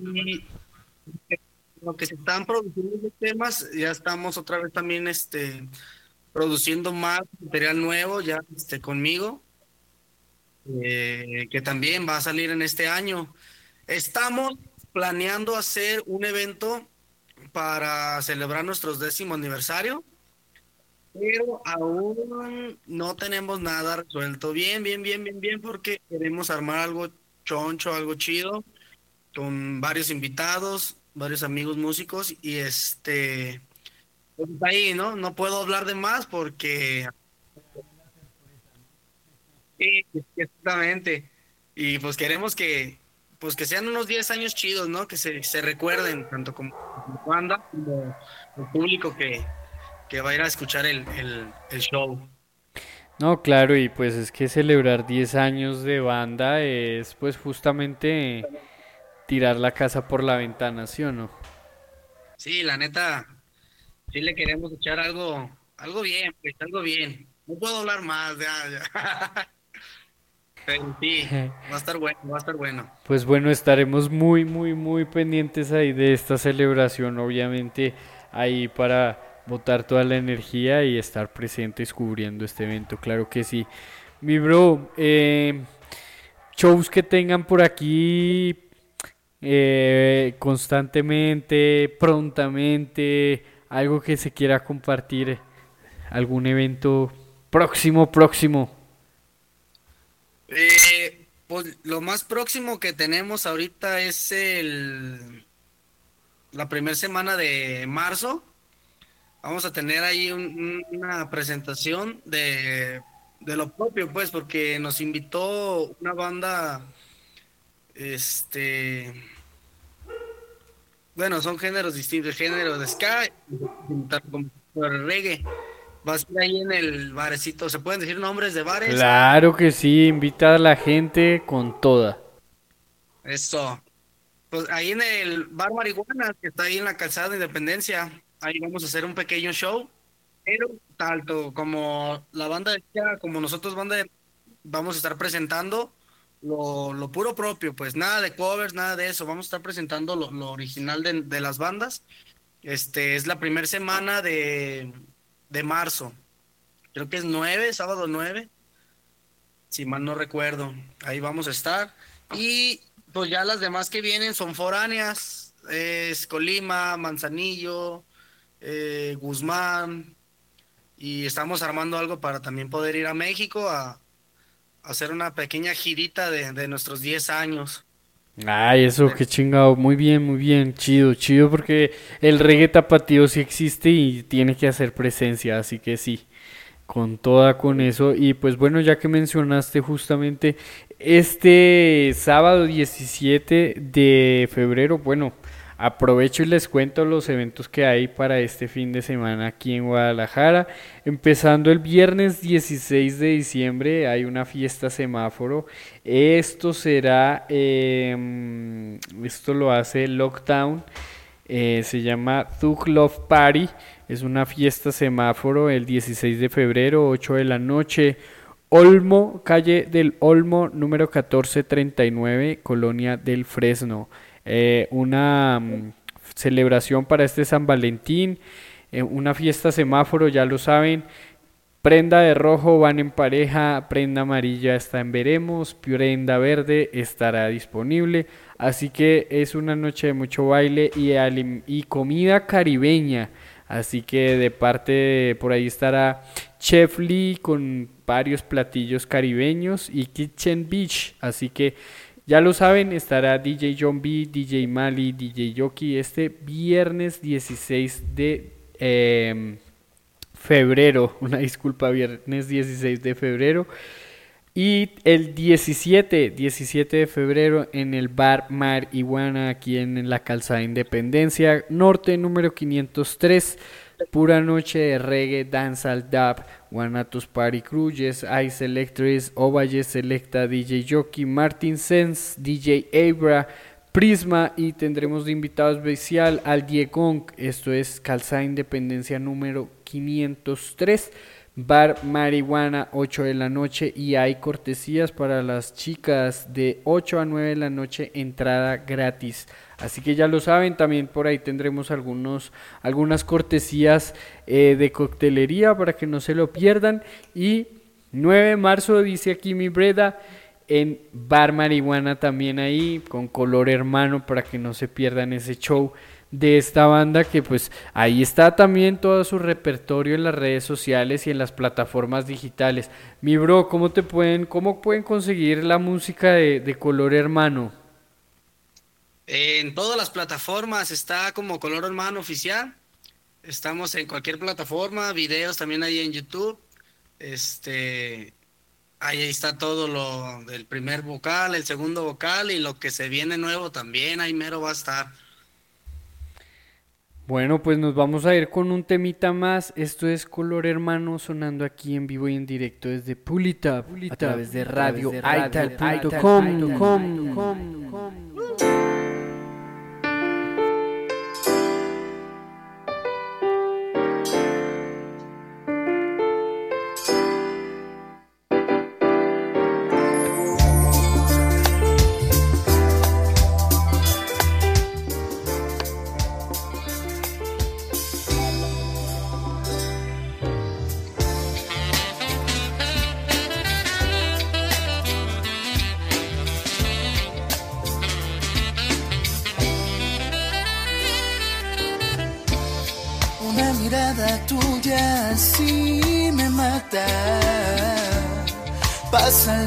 lo que se están produciendo esos temas, ya estamos otra vez también este produciendo más material nuevo ya este, conmigo, eh, que también va a salir en este año. Estamos planeando hacer un evento para celebrar nuestro décimo aniversario, pero aún no tenemos nada resuelto. Bien, bien, bien, bien, bien, porque queremos armar algo choncho, algo chido, con varios invitados, varios amigos músicos, y este, pues ahí, ¿no? No puedo hablar de más porque... Sí, exactamente. Y pues queremos que, pues que sean unos 10 años chidos, ¿no? Que se, se recuerden, tanto como banda como el público que, que va a ir a escuchar el, el, el show. No, claro, y pues es que celebrar 10 años de banda es pues justamente tirar la casa por la ventana, ¿sí o no? Sí, la neta, sí le queremos echar algo, algo bien, pues, algo bien. No puedo hablar más, ya, ya. Pero sí, va a estar bueno, va a estar bueno. Pues bueno, estaremos muy, muy, muy pendientes ahí de esta celebración, obviamente ahí para botar toda la energía y estar presentes cubriendo este evento, claro que sí. Mi bro, eh, shows que tengan por aquí eh, constantemente, prontamente, algo que se quiera compartir, algún evento próximo, próximo. Eh, pues lo más próximo que tenemos ahorita es el la primera semana de marzo. Vamos a tener ahí un- una presentación de, de lo propio, pues, porque nos invitó una banda, este, bueno, son géneros distintos, género de ska, reggae. Va a ser ahí en el barecito, ¿se pueden decir nombres de bares? Claro que sí, invita a la gente con toda. Eso. Pues ahí en el bar Marihuana, que está ahí en la calzada de Independencia, ahí vamos a hacer un pequeño show. Pero tanto como la banda de ska, como nosotros banda de- vamos a estar presentando lo, puro propio, pues nada de covers, nada de eso. Vamos a estar presentando lo, original de, las bandas. Este es la primera semana de, de marzo. Creo que es 9, sábado 9. Si mal no recuerdo. Ahí vamos a estar. Y pues ya las demás que vienen son foráneas. Es Colima, Manzanillo, eh, Guzmán. Y estamos armando algo para también poder ir a México a hacer una pequeña girita de, de nuestros 10 años. Ay, eso, qué chingado. Muy bien, muy bien. Chido, chido, porque el reggae tapatío sí existe y tiene que hacer presencia, así que sí, con toda con eso. Y pues bueno, ya que mencionaste justamente este sábado 17 de febrero, bueno, aprovecho y les cuento los eventos que hay para este fin de semana aquí en Guadalajara. Empezando el viernes 16 de diciembre hay una fiesta semáforo. Esto será, em, esto lo hace Lockdown. eh, se llama Thug Love Party. Es una fiesta semáforo el 16 de febrero, 8 de la noche. Olmo, calle del Olmo, número 1439, Colonia del Fresno. Eh, una mm, celebración para este San Valentín, eh, una fiesta semáforo, ya lo saben. Prenda de rojo van en pareja, prenda amarilla está en veremos, prenda verde estará disponible. Así que es una noche de mucho baile y, comida caribeña. Así que de parte por ahí estará Chef Lee con varios platillos caribeños y Kitchen Beach. Así que ya lo saben, estará DJ John B, DJ Mali, DJ Yoki este viernes 16 de em, febrero. Una disculpa, viernes 16 de febrero. Y el 17, 17 de febrero en el bar Mar Iguana, aquí en la calzada Independencia, norte número 503. Pura noche de reggae, dancehall, dub, Guanatos Party Cruises, Ice Electrics, Ovalle Selecta, DJ Jockey, Martin Sense, DJ Abra, Prisma y tendremos de invitado especial al Diegong. Esto es Calzada Independencia número 503. Bar Marihuana, 8 de la noche y hay cortesías para las chicas de 8 a 9 de la noche, entrada gratis. Así que ya lo saben, también por ahí tendremos algunos, algunas cortesías eh, de coctelería para que no se lo pierdan. Y 9 de marzo, dice aquí mi Breda, en Bar Marihuana también ahí, con color hermano, para que no se pierdan ese show de esta banda que pues ahí está también todo su repertorio en las redes sociales y en las plataformas digitales. Mi bro, ¿cómo te pueden, cómo pueden conseguir la música de, de color hermano? En todas las plataformas está como Color Hermano Oficial. Estamos en cualquier plataforma, videos también ahí en YouTube. Este, ahí está todo lo del primer vocal, el segundo vocal y lo que se viene nuevo también, ahí mero va a estar. Bueno, pues nos vamos a ir con un temita más. Esto es Color Hermano sonando aquí en vivo y en directo desde Pulita a través de radio Una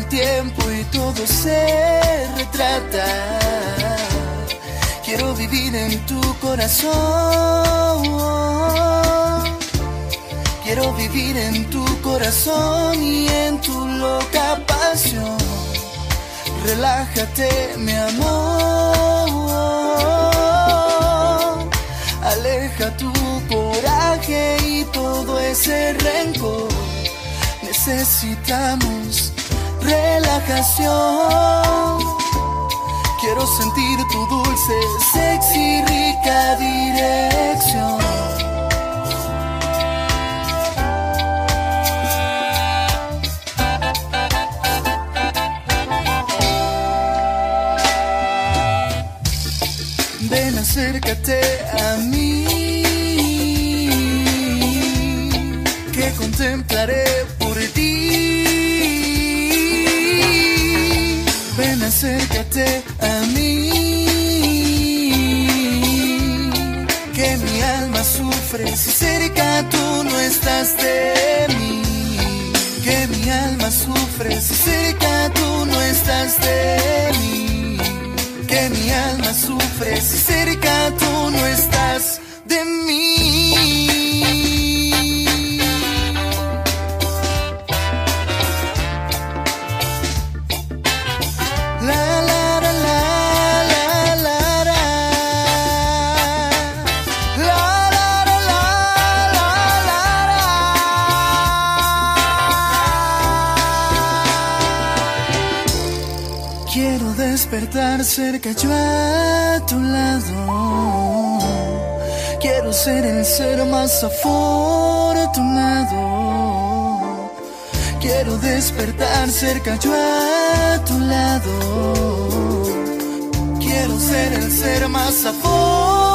tiempo y todo se retrata. Quiero vivir en tu corazón. Quiero vivir en tu corazón y en tu loca pasión. Relájate, mi amor. Aleja tu coraje y todo ese rencor. Necesitamos relajación. Quiero sentir tu dulce, sexy, rica dirección. Ven, acércate a mí, que contemplaré por ti acércate a mí, que mi alma sufre si cerca tú no estás de mí. Que mi alma sufre si cerca tú no estás de mí. Que mi alma sufre si cerca tú no estás despertar cerca yo a tu lado. Quiero ser el ser más afortunado. Quiero despertar cerca yo a tu lado. Quiero ser el ser más afortunado.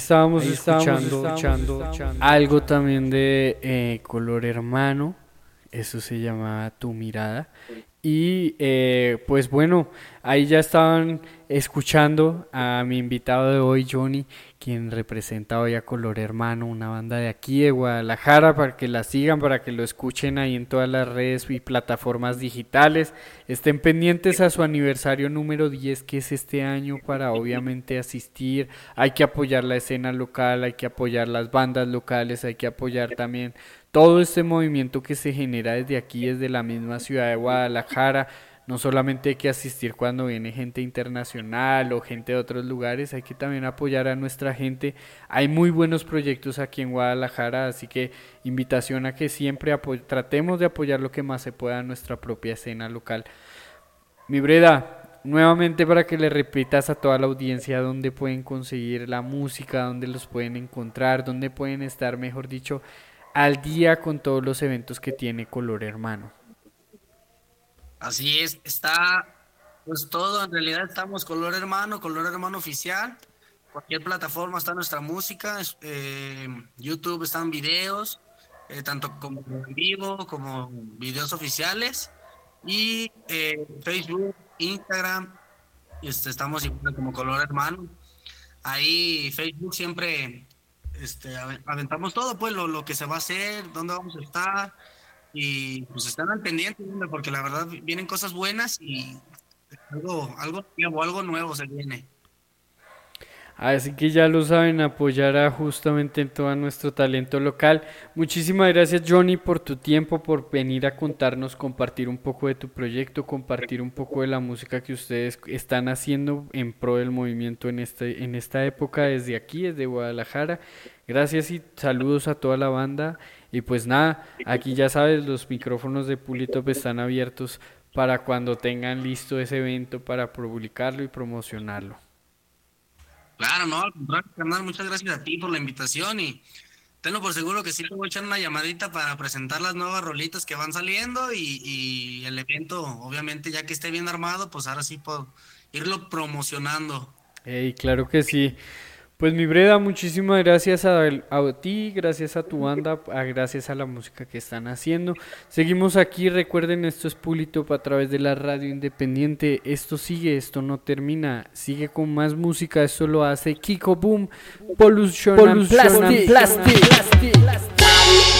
Estábamos, Ahí estábamos escuchando, escuchando escuchando algo también de eh, color hermano. Eso se llama Tu mirada. Y eh, pues bueno, ahí ya estaban escuchando a mi invitado de hoy, Johnny, quien representa hoy a Color Hermano, una banda de aquí de Guadalajara, para que la sigan, para que lo escuchen ahí en todas las redes y plataformas digitales. Estén pendientes a su aniversario número 10, que es este año, para obviamente asistir. Hay que apoyar la escena local, hay que apoyar las bandas locales, hay que apoyar también todo este movimiento que se genera desde aquí, desde la misma ciudad de Guadalajara. No solamente hay que asistir cuando viene gente internacional o gente de otros lugares, hay que también apoyar a nuestra gente. Hay muy buenos proyectos aquí en Guadalajara, así que invitación a que siempre tratemos de apoyar lo que más se pueda a nuestra propia escena local. Mi Breda, nuevamente para que le repitas a toda la audiencia dónde pueden conseguir la música, dónde los pueden encontrar, dónde pueden estar, mejor dicho, al día con todos los eventos que tiene Color Hermano. Así es, está pues todo, en realidad estamos Color Hermano, Color Hermano Oficial, cualquier plataforma está nuestra música, eh, YouTube están videos, eh, tanto como en vivo como videos oficiales, y eh, Facebook, Instagram, este, estamos igual como Color Hermano. Ahí Facebook siempre este, ave- aventamos todo, pues lo, lo que se va a hacer, dónde vamos a estar, y pues están al pendiente, porque la verdad vienen cosas buenas y algo, algo nuevo, algo nuevo se viene. Así que ya lo saben, apoyar a justamente en todo nuestro talento local. Muchísimas gracias Johnny por tu tiempo, por venir a contarnos, compartir un poco de tu proyecto, compartir un poco de la música que ustedes están haciendo en pro del movimiento en, este, en esta época desde aquí, desde Guadalajara. Gracias y saludos a toda la banda. Y pues nada, aquí ya sabes, los micrófonos de Pulitop están abiertos para cuando tengan listo ese evento para publicarlo y promocionarlo. Claro, no, al contrario, carnal, muchas gracias a ti por la invitación y tengo por seguro que sí te voy a echar una llamadita para presentar las nuevas rolitas que van saliendo y, y el evento, obviamente, ya que esté bien armado, pues ahora sí puedo irlo promocionando. Ey, claro que sí. Pues mi Breda, muchísimas gracias a, a ti, gracias a tu banda, a- gracias a la música que están haciendo. Seguimos aquí, recuerden, esto es Pulitop a través de la radio independiente. Esto sigue, esto no termina, sigue con más música, esto lo hace Kiko Boom, Pollution, and Plastic. Plastic. Pollution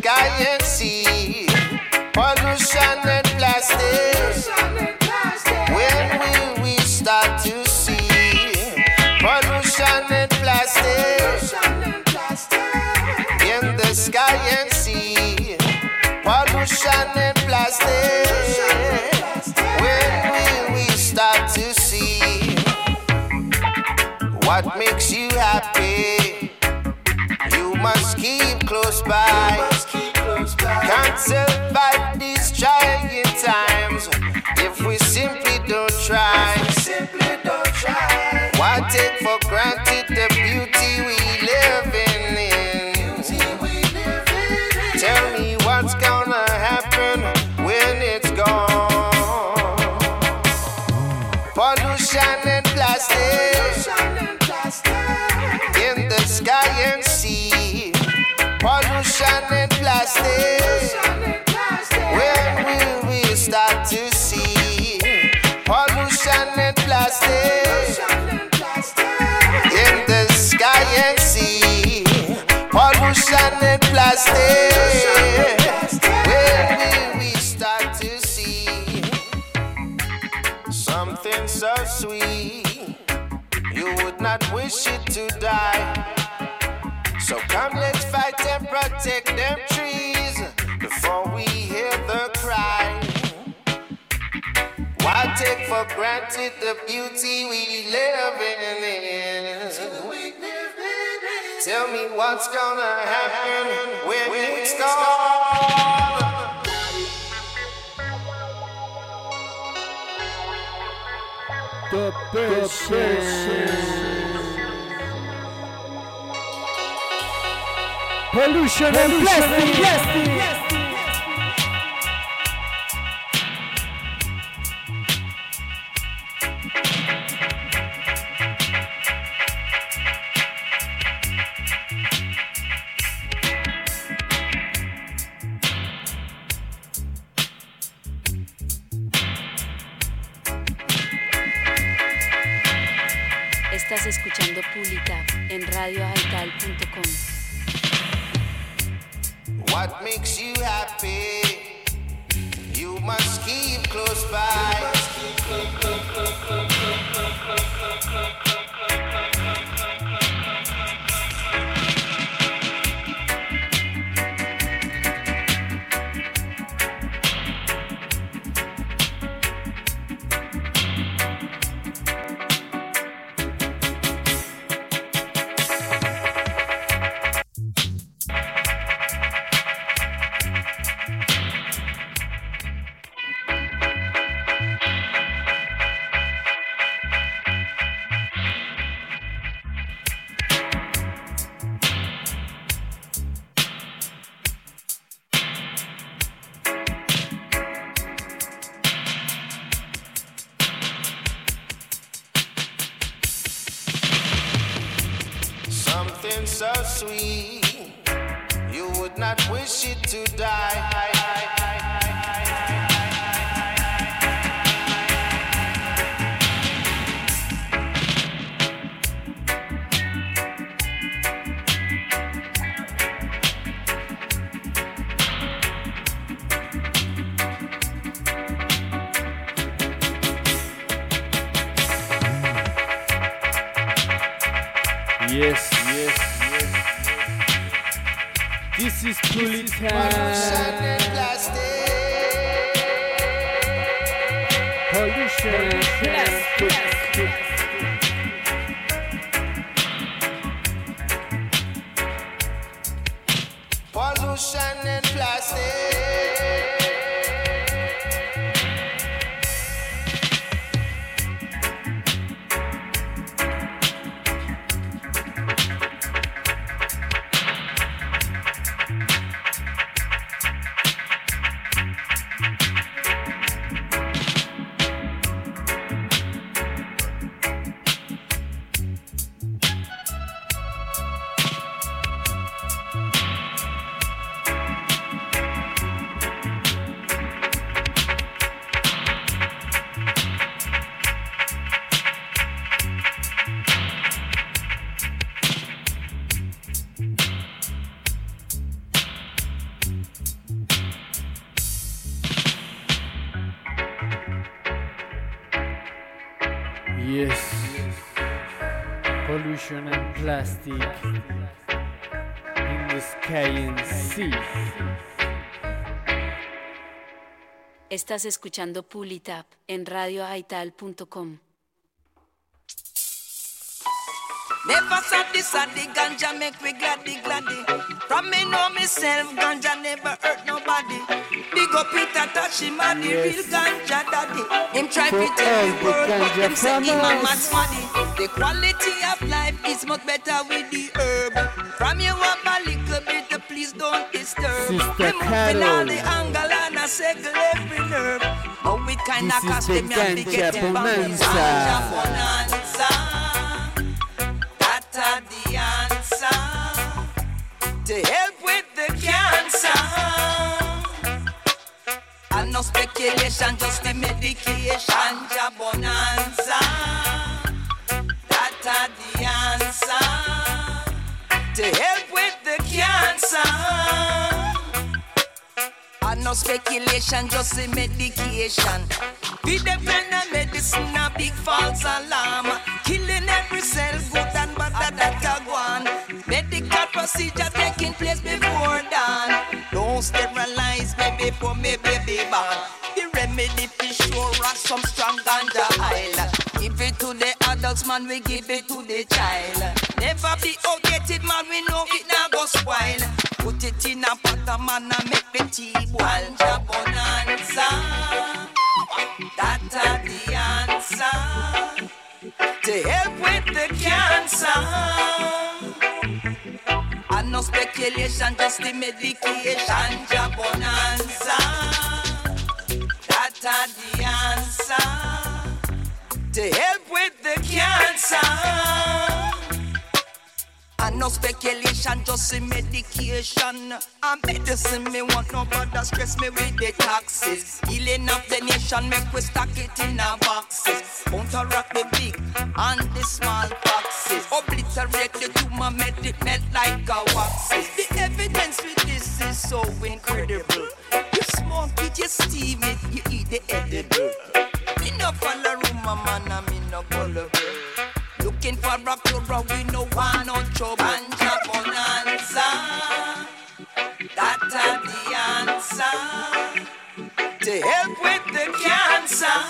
sky and sea. Pollution and plastic. When will we start to see pollution and plastic in the sky and sea? Pollution and plastic. When will we start to see? What makes you happy? You must keep close by. Survive these trying times if we simply don't try. Why take for granted the beauty we live in? Tell me what's gonna happen when it's gone. Pollution and plastic in the sky and sea. Pollution and plastic. Pollution and plastic. When will we start to see something so sweet? You would not wish it to die. So come, let's fight and protect them trees before we hear the cry. Why take for granted the beauty we live in? Tell me what's gonna happen when it's gone. The Pollution and plastic. Estás What makes you happy? You must keep close by. In the sky and sea. Estás escuchando Pull It Up en radioaital.com. Never this the ganja make we gladdy gladdy. From me know myself, ganja never hurt nobody. Big up Peter touch him and the real ganja daddy. Him try to tell the world, but him say him a mad smarty. The quality of is better with the herb. From you up a little bit, please don't disturb. Sister Carol. the angle and a circle every nerve. Oh, we kinda cost the them and we get it bonanza. bonanza. That the answer to help with the cancer. And no speculation, just the medication, ja bonanza. To help with the cancer. And no speculation, just the medication. The kind of medicine, a big false alarm. Killing every cell, good and bad that that a go on. Medical procedure taking place before dawn. Don't sterilize me before me baby born. The remedy for sure rock some strong ganja oil. Give it to the adults, man, we give it to the child. Never be outdated, pot, a make the tea boil. Bonanza, that a the answer to help with the cancer. And no speculation, just the medication, ja bonanza. That a the answer to help with the cancer. And no speculation, just the medication. And medicine, me want no bother stress me with the taxes. Healing of the nation, make we stack it in our boxes. Counteract the big and the small boxes. Obliterate the tumor, make it melt like a waxes. The evidence with this is so incredible. You smoke it, you steam it, you eat the edible. Me no follow rumor, man, and me no gullible. Looking for a cure, we no want no trouble. Ganja bonanza, that the answer to help with the cancer.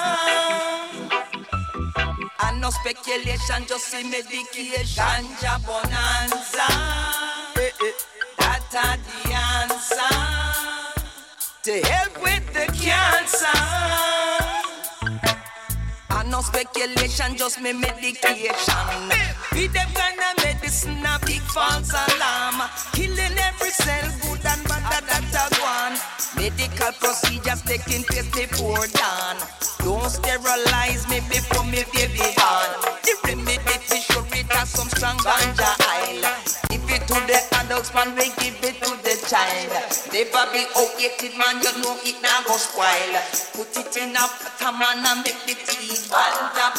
And no speculation, just the medication. Ganja bonanza, that the answer to help with the cancer. No speculation, just me medication. With them kind of medicine, a big false alarm. Killing every cell, good and bad, that, that, one. Medical procedures taking place before dawn. Don't sterilize me before me baby born. The remedy to sure it has some strong ganja oil. To the adults, man, we give it to the child. Never be outdated, man, you know it now go spoil. Put it in a pot, man, and make the tea Banda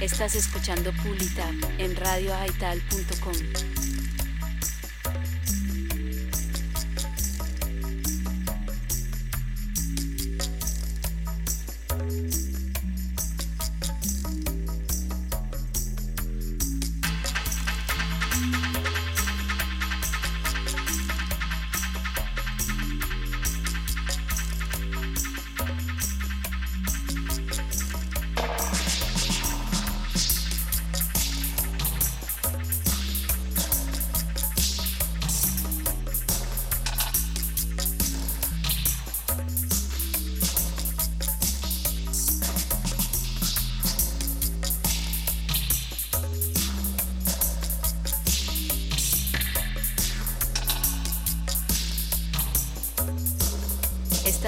Estás escuchando Pull It Up en radioaital.com.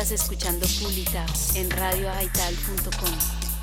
Estás escuchando Pulita en radioaital.com.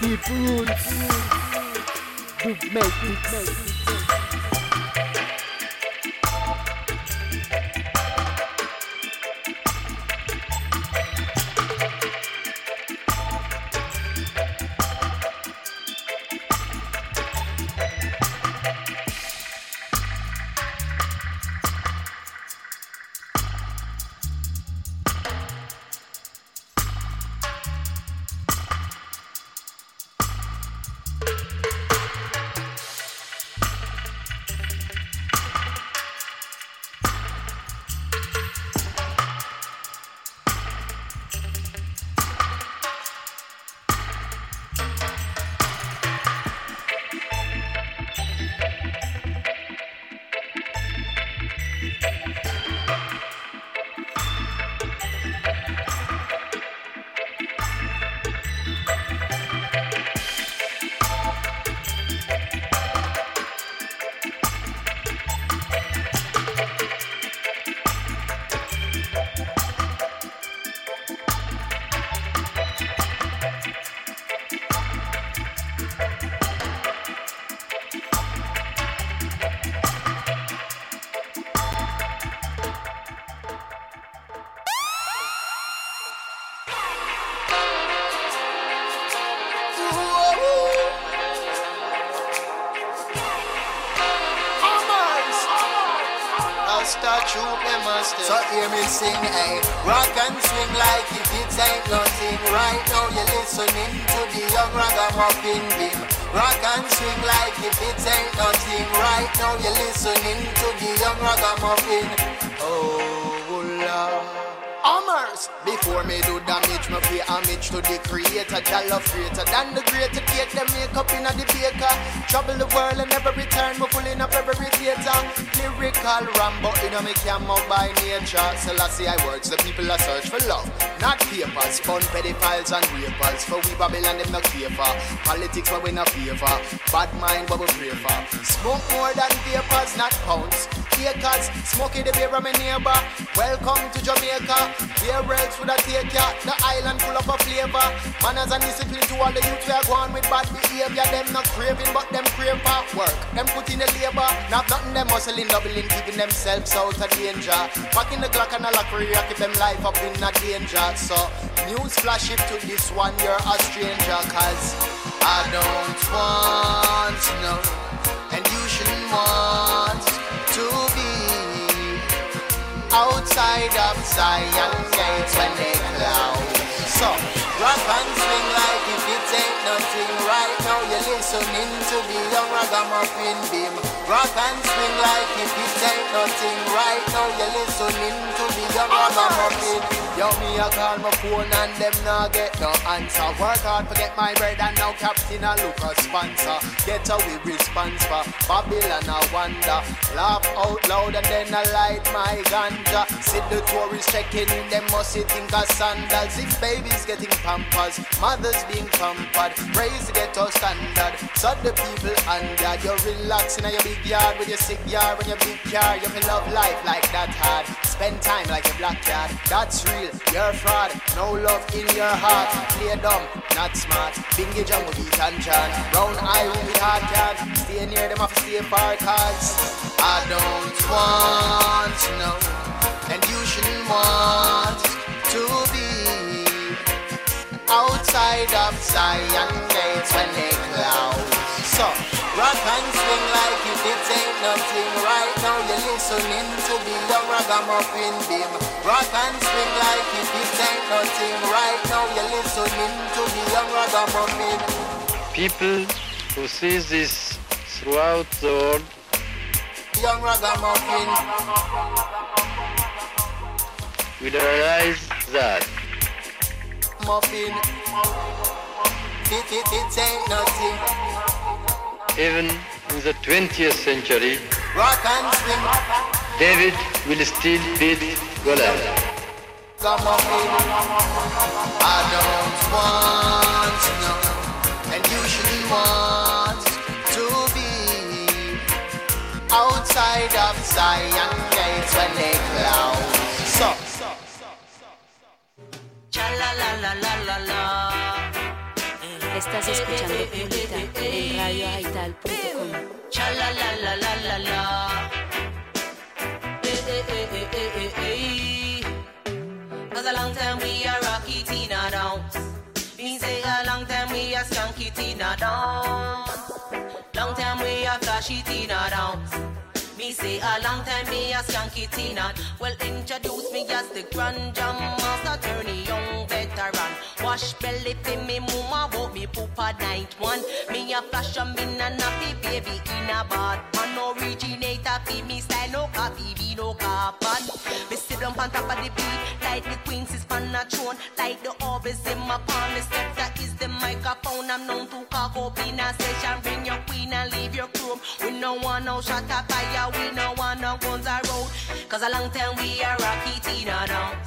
deep roots, to make it. It ain't nothing Right now you're listening to the young ragamuffin Oh Lord Hammers. Before me do damage, me pay homage to the creator. Jah love greater than the greater cake. Them make up in a the baker. Trouble the world and never return. Me pulling up every theater. Lyrical Rambo in a me camo by nature. Selassie I words. The people are search for love, not papers. Fun pedophiles and rapers. For we Babylon them no for. Politics what we no favor. Bad mind what we pray for. Smoke more than vapors, not pounds. Acres, smoking the beer my neighbor. Welcome to Jamaica. Beer rails would I take ya. The island full of a flavor. Manners and discipline to all the youth we are going with bad behavior. Them not craving, but them crave for work. Them put in the labor. Not nothing them hustling, doubling, keeping themselves out of danger. Back in the clock and a lock career, keep them life up in a danger. So, news flash it to this one, you're a stranger. Cause I don't want to know. And you shouldn't want to be outside of Zion gates when they close. So, rock and swing like if it ain't nothing right now. You're listening to the young ragamuffin beam. Rock and swing like if it ain't nothing right now. You're listening to the young ragamuffin. Yo, me a call my phone and them not get no answer. Work hard forget my bread and now Captain a look a sponsor. Get a we response for Babylon a wonder. Laugh out loud and then I light my ganja. See the tourists checking in, them must think of sandals. If babies getting pampers, mothers being pampered. Raise ghetto standard. So the people under you're relaxing in your big yard with your sick yard when your big car. You can love life like that hard. Spend time like a black cat. That's real. You're fraud. No love in your heart. Play dumb, not smart. Bingy with beat and chant. Brown eye with hard cat. Stay near them off stay far cause I don't want to know. And you shouldn't want to be outside of Zion gates when they close. So, rock and swing like if it ain't nothing right now. You're listening to the young ragamuffin beam. Rock and swing like if it ain't nothing right now. You're listening to the young ragamuffin. People who see this throughout the world Young ragamuffin. will realize that Muffin. It, it, it ain't nothing. Even in the 20th century, Rock and swing. David will still beat Goliath. I don't want to know. And you want to be outside of Zion gates when they close. So, Cha la la la la la la. Estás escuchando Pull It Up en radioaital.com. Cha la la la la la. Cause a long time we are rocky Tina dance. Me say a long time we are skanky Tina dance. Long time we are flashy Tina dance. Me say a long time me a skanky Tina. Well introduce me as the grand jam master. Wash belly for me mama, but me poopa night one. Me a flash and me na nappy baby in a bad man. Originator fi me style, no coffee, be no carbon. Me sit down on top of the beat, like the queens is on a throne, like the orbis in my palm. The step that is the microphone. I'm known to cock up in a session. Bring your queen and leave your chrome. We no want no shot of fire, we no want no guns a. Cause a long time we are rocky Tina dance.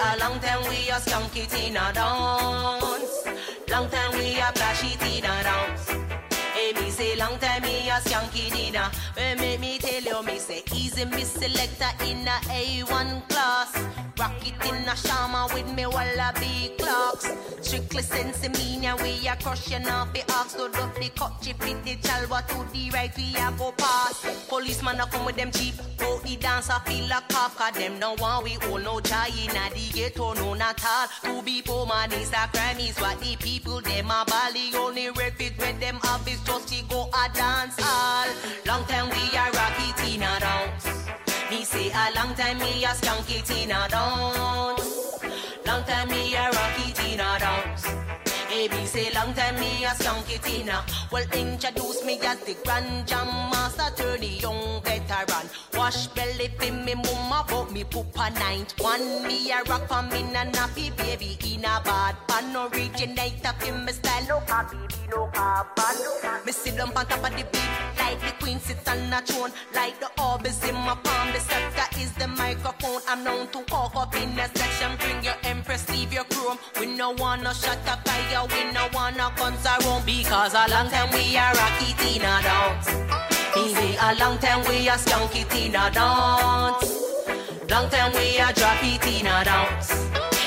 A long time we are skunky Tina dance. Long time we are flashy Tina dance. Hey, me say long time me a skanky Tina. Well, make me tell you, me say easy me selector in a A1 class. Rock it in a shama with me wallaby clocks. Strictly sense me and we a crushing off the ox. Load up the cut chip with the chalwa to the right we a go past. Policeman a come with them cheap. Go the dancer feel a cough. Cause them no want we all no try in a the ghetto no not all. To be poor man is a crime is what the people them a bally only refuge when them have is just to go a dance all. Long time we a rock rocky Tina dance. Me say a long time me a skanky Tina dance. Long time me a rocky Tina dance. Hey, me say long time me a skanky Tina. Well, introduce me as the grand jam master, attorney, young veteran. Wash belly for me mama, but me poop a night one. Me a rock for me na nappy baby in a bad pan. Originator for me style, no copy, no carbon. Me sit down on top of the beat like the queen sits on a throne. Like the orbs in my palm, the scepter is the microphone. I'm known to walk up in a section, bring your no wanna shut up fire, we no wanna guns around because a long time we are rocky Tina dance. Me a long time we are skunky Tina dance. Long time we are droppy Tina dance.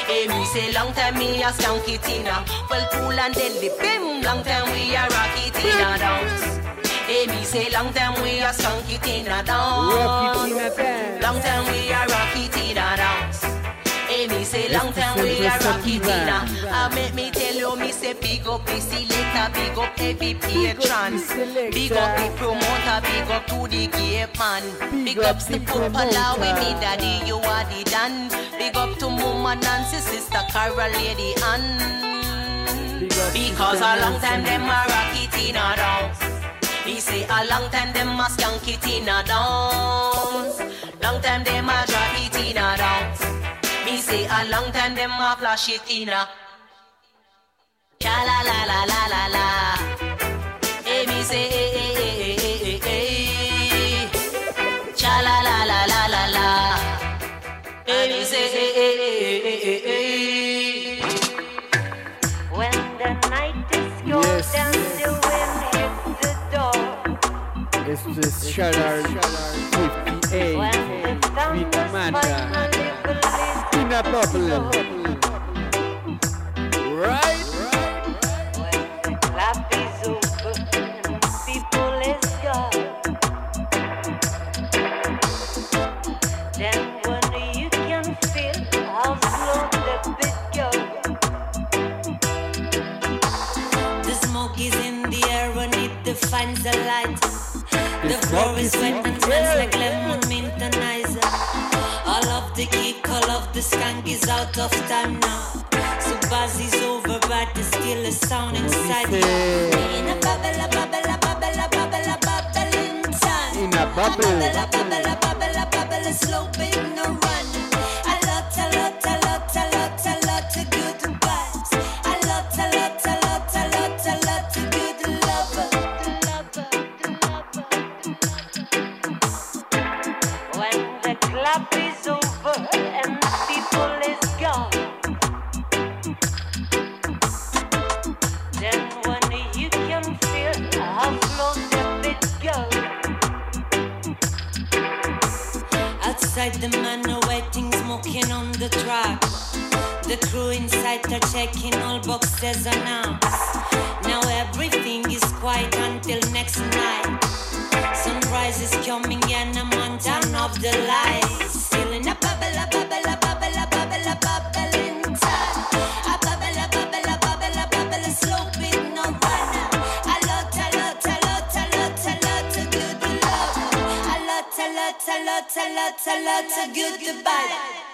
Hey, me say long time me a skunky Tina. Well, cool and deadly, bim. Long time we are rocky Tina dance. Hey, me say long time we a skunky Tina dance. Rocky Tina dance. Long time we a rocky Tina dance. Say long time we a rocky Tina. I make me tell you, me say big up the selector, big up every patron. Big up the promoter, big up to the gate man. Big up the footballer with me daddy, you are the dan. Big up to mama Nancy, sister Carol, lady Ann. Because a long time them a rocky Tina dance. Me say a long time them a skanky Tina dance. Long time them a drop it Tina dance. Me say a long time them a flash it Tina. Cha la la la la la la. Hey, me say eh eh eh eh eh eh eh. Cha la la la la la la. Hey, me say eh eh eh eh eh eh. When the night is gone Yes. and the wind hits the door. Esto es Shadow 58 Sweet Amanda Right? Clap is over and people is gone. Then when you can feel how slow the beat goes. The smoke is in the air when it defines the light. The floor is wet and smells like lemon is out of time now. So buzz is over, but there's still a sound inside you. In a bubble, a bubble, a bubble, a bubble, a bubble in time. In a bubble. A bubble, a bubble, a bubble, a slow big no waiting, on the track. The crew inside are checking all boxes announced. Now everything is quiet until next night. Sunrise is coming and I'm on turn off the lights. In a bubble, a bubble, a bubble, a bubble, a bubble in time. A bubble, a bubble, a bubble, a bubble, a slow beat, no runner. A lot, a lot, a lot, a lot, a lot of good love. Goodbye.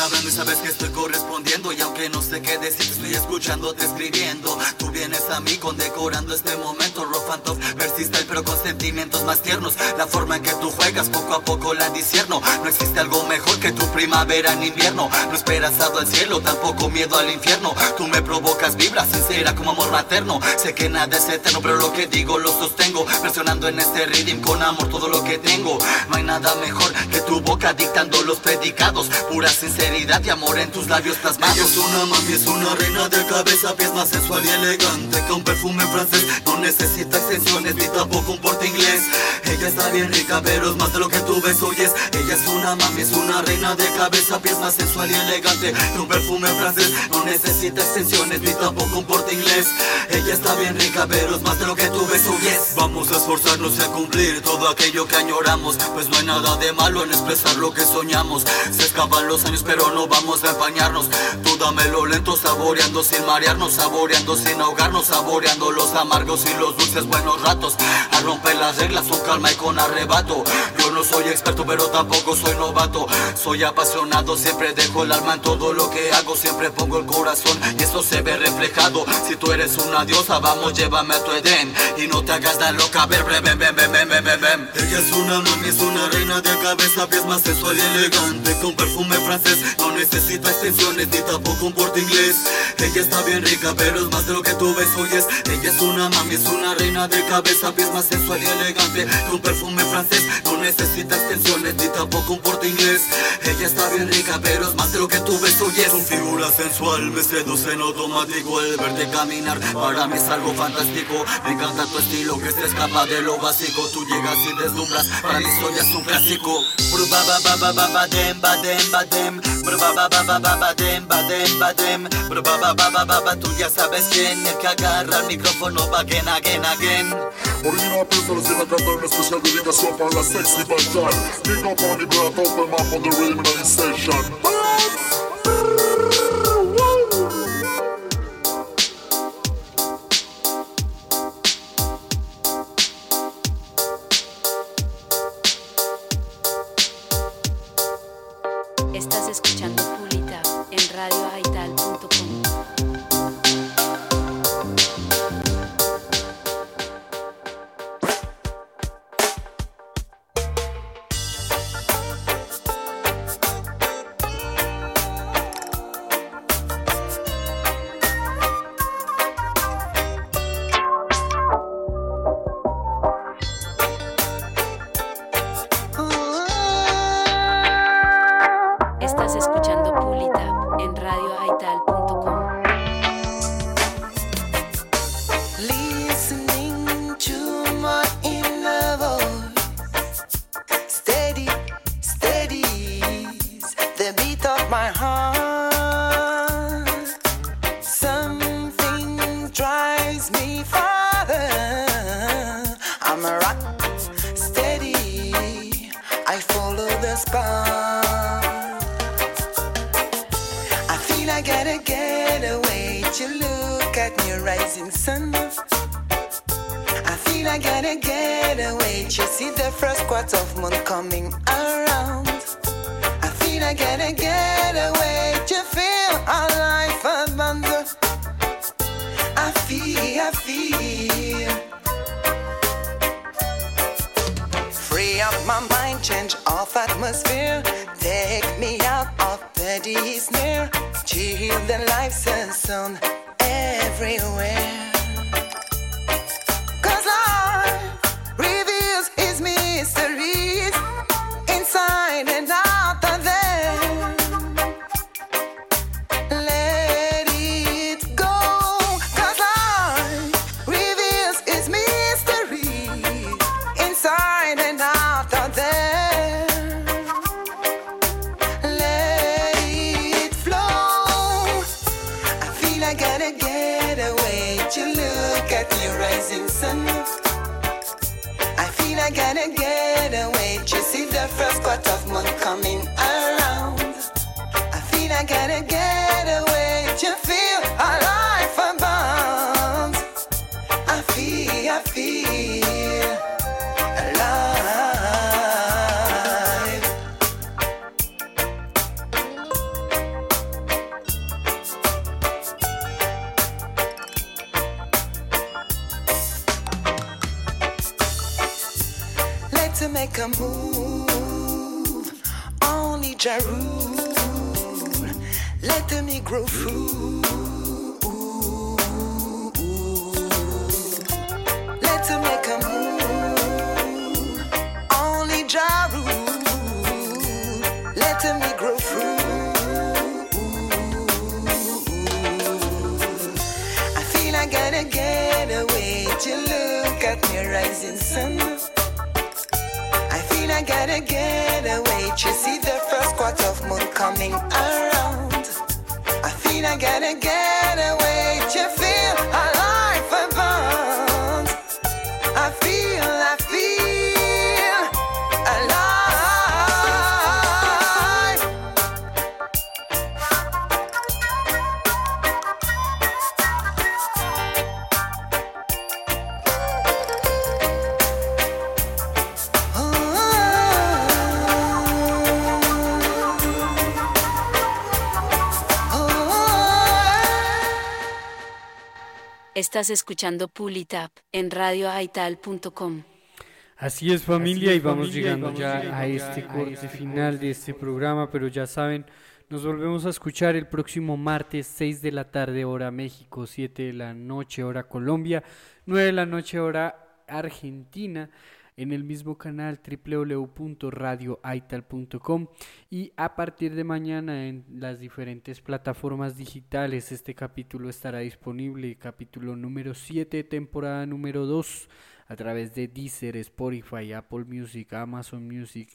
Hablando y sabes que estoy correspondiendo. Y aunque no sé qué decir, estoy escuchándote escribiendo. Tú vienes a mí condecorando este momento. Rough and persiste pero con sentimientos más tiernos. La forma en que tú juegas poco a poco la disierno No existe algo mejor que tu primavera en invierno. No esperas al cielo, tampoco miedo al infierno. Tú me provocas vibra sincera como amor materno. Sé que nada es eterno, pero lo que digo lo sostengo. Versionando en este rhythm con amor todo lo que tengo. No hay nada mejor que tu boca dictando los predicados. Pura sinceridad y amor en tus labios plasmados. Ella es una mami, es una reina de cabeza Pies más sensual y elegante que un perfume francés. No necesita extensiones ni tampoco un porte inglés. Ella está bien rica pero es más de lo que tú ves oyes. Ella es una mami, es una reina de cabeza Pies más sensual y elegante que un perfume francés. No necesita extensiones ni tampoco un porte inglés. Ella está bien rica pero es más de lo que tú ves oyes. Vamos a esforzarnos y a cumplir todo aquello que añoramos. Pues no hay nada de malo en expresar lo que soñamos. Se escapan los años, pero no vamos a empañarnos. Tú dámelo lento, saboreando sin marearnos, saboreando sin ahogarnos, saboreando los amargos y los dulces buenos ratos. A romper las reglas con calma y con arrebato. Yo no soy experto, pero tampoco soy novato. Soy apasionado, siempre dejo el alma en todo lo que hago, siempre pongo el corazón y eso se ve reflejado. Si tú eres una diosa, vamos, llévame a tu Edén y no te hagas tan loca. Ven, ven, ven, ven, ven, ven, ven, ven. Ella es una mami, es una reina de cabeza, pies más sensual y elegante, con perfume francés. No necesita extensiones ni tampoco un porte inglés. Ella está bien rica, pero es más de lo que tú ves hoy es. Ella es una mami, es una reina de cabeza, pies más sensual y elegante, con perfume francés. No necesita extensiones ni tampoco un porte inglés. Ella está bien rica, pero es más de lo que tú ves hoy es. Su figura sensual me seduce en automático el verte caminar. Para mí es algo fantástico. Me encanta tu estilo que se escapa de lo básico. Tú llegas y deslumbras. Para mí soy es un clásico. Ba ba ba dem ba ba ba ba ba ba ba ba dem ba dem ba dem. Bru ba ba ba ba ba ba. Tú ya sabes quién el que agarra el micrófono va again again again. Original pistolas y la canta una especial dedicación para la sexy bancard. Big up on the blood, open map on the rhythm in the station. My mind, change of atmosphere. Take me out of the Disney. Chill the life sound everywhere. Estás escuchando Pulitap en radioaital.com. Así es familia Así y es, vamos familia, y llegando vamos ya llegando a este a corte este final de este programa, pero ya saben, nos volvemos a escuchar el próximo martes 6 de la tarde hora México, 7 de la noche hora Colombia, 9 de la noche hora Argentina en el mismo canal www.radioaital.com y a partir de mañana en las diferentes plataformas digitales este capítulo estará disponible, capítulo número 7, temporada número 2 a través de Deezer, Spotify, Apple Music, Amazon Music,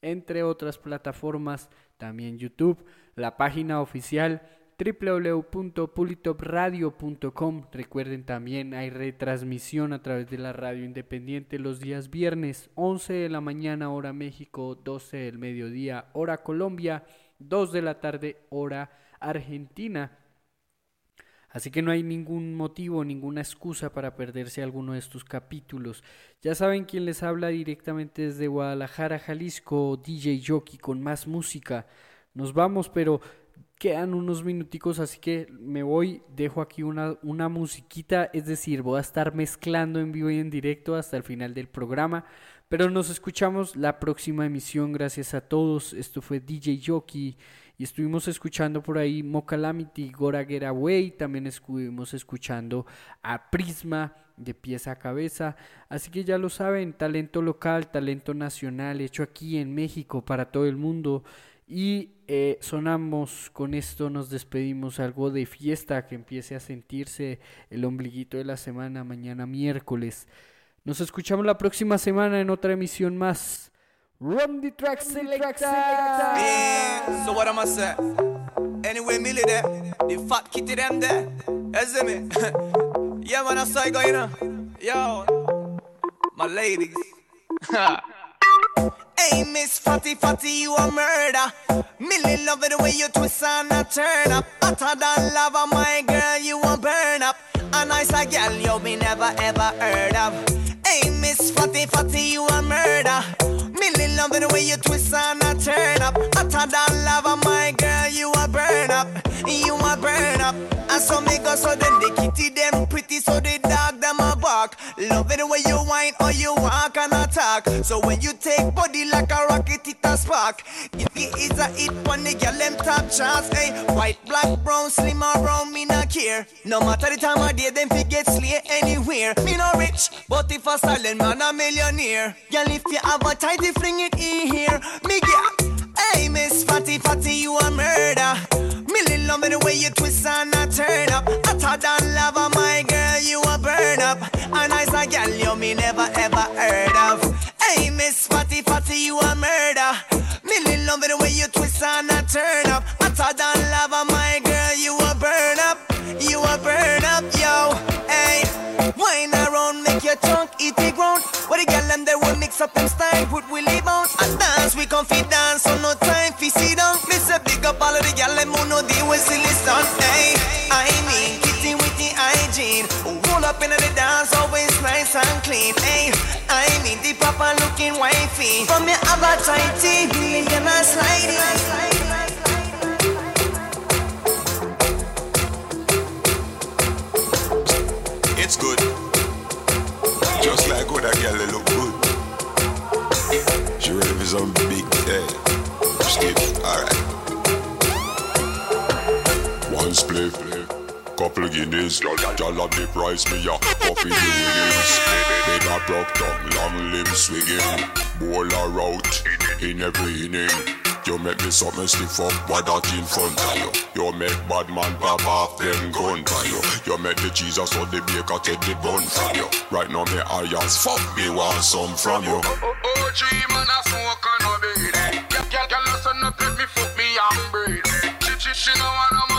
entre otras plataformas, también YouTube, la página oficial www.pulitopradio.com. Recuerden también hay retransmisión a través de la radio independiente los días viernes 11 de la mañana hora México, 12 del mediodía hora Colombia, 2 de la tarde hora Argentina. Así que no hay ningún motivo, ninguna excusa para perderse alguno de estos capítulos. Ya saben quién les habla directamente desde Guadalajara, Jalisco, DJ Jockey con más música. Nos vamos, pero quedan unos minuticos, así que me voy, dejo aquí una, musiquita, es decir, voy a estar mezclando en vivo y en directo hasta el final del programa. Pero nos escuchamos la próxima emisión, gracias a todos. Esto fue DJ Jockey y estuvimos escuchando por ahí Mocalamity, Gora Get Away, también estuvimos escuchando a Prisma de pieza a cabeza, así que ya lo saben, talento local, talento nacional, hecho aquí en México para todo el mundo y eh, sonamos con esto, nos despedimos algo de fiesta que empiece a sentirse el ombliguito de la semana, mañana miércoles. Nos escuchamos la próxima semana en otra emisión más. Run the track. Yeah, so what am I say? Anyway, Millie there, the fat kitty them there. See me? yeah, man, I saw you on. Yo, my ladies. Hey, Miss Fatty Fatty, you a murder. Millie love it the way you twist and a turn up. Hotter than lava, my girl, you a burn up. A nice a girl you be never ever heard of. Hey, Miss Fatty Fatty, you a murder. Millie love it the way you twist and a turn up. Hotter than lava, my girl, you a burn up. You a burn up. And so me go so then the kitty them pretty, so the dog them Love it the way you whine or you walk and attack. So when you take body like a rocket, it a spark. It is a hit on the girl them top chance, eh? hey. White, black, brown, slim or brown, me not care. No matter the time of day, them fi get slay anywhere. Me no rich, but if a silent man a millionaire. Girl, if you have a tighty, fling it in here. Me get. Hey, Miss Fatty Fatty, you a murder. Millie love me the way you twist and a turn up. I Hotter than lava, my girl, you a burn up. A nice a girl you me never ever heard of. Hey, Miss Fatty Fatty, you a murder. Millie love me the way you twist and a turn up. I Hotter than lava, my girl, you a burn up. You a burn up, yo. Hey, wine around, make your trunk eat the ground. What the girl and they will mix up them style, put Willie bounce I dance. We can dance, so no time way silly stunt. I mean kitty with the hygiene. Roll up in the dance, always nice and clean. Hey, I mean the proper looking wifey. From your tighty, million and sliding. It's good. Just like when a girl look good. She ready for some big eh, day. Skip, alright. One split, couple guineas. Y'all have the price, me a coffee the winnings. Big a broke tongue, long limbs swinging. Bowl a route in every inning. You make me something stiff up, what that in front of you. You make bad man pop off them gun for you. You make the Jesus or the baker take the bun from you. Right now me irons, fuck me want some from you. OG man a smoke and no baby. Girl, girl, listen up, let me fuck me and breathe. She, she, she no want a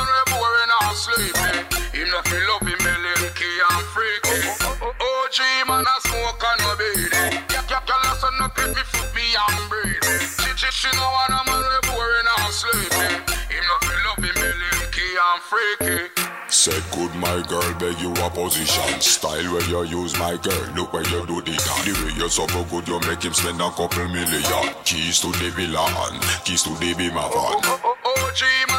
man we boring or. Him not feel up him belly, key and freaky. OG man a smoke and no baby. Girl, listen up, let me fuck me and breathe. She, she, she no want a man we boring or sleepy. Him not feel up him belly, key and freaky. Said good my girl, beg you a position Style where you use my girl, look where you do the dance The way you so good, you make him spend a couple million Keys to the villa and keys to the Beamer van OG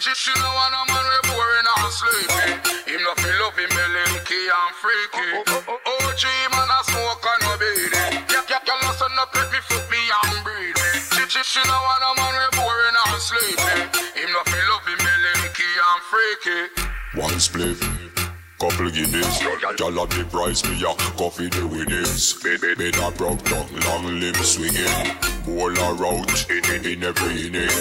she no want a man we boring and sleepy. Him no feel love him melinky and freaky. OG man a smoke and no beady. Girl, no son pet me foot me and she, she no want a man we boring and sleepy. Him no feel love him melinky and freaky. One spliff, couple guineas. Y'all have the price, me a coffee the winnings. Bed, a broke down, long limb swinging. Bowl a route in, in, in every inning.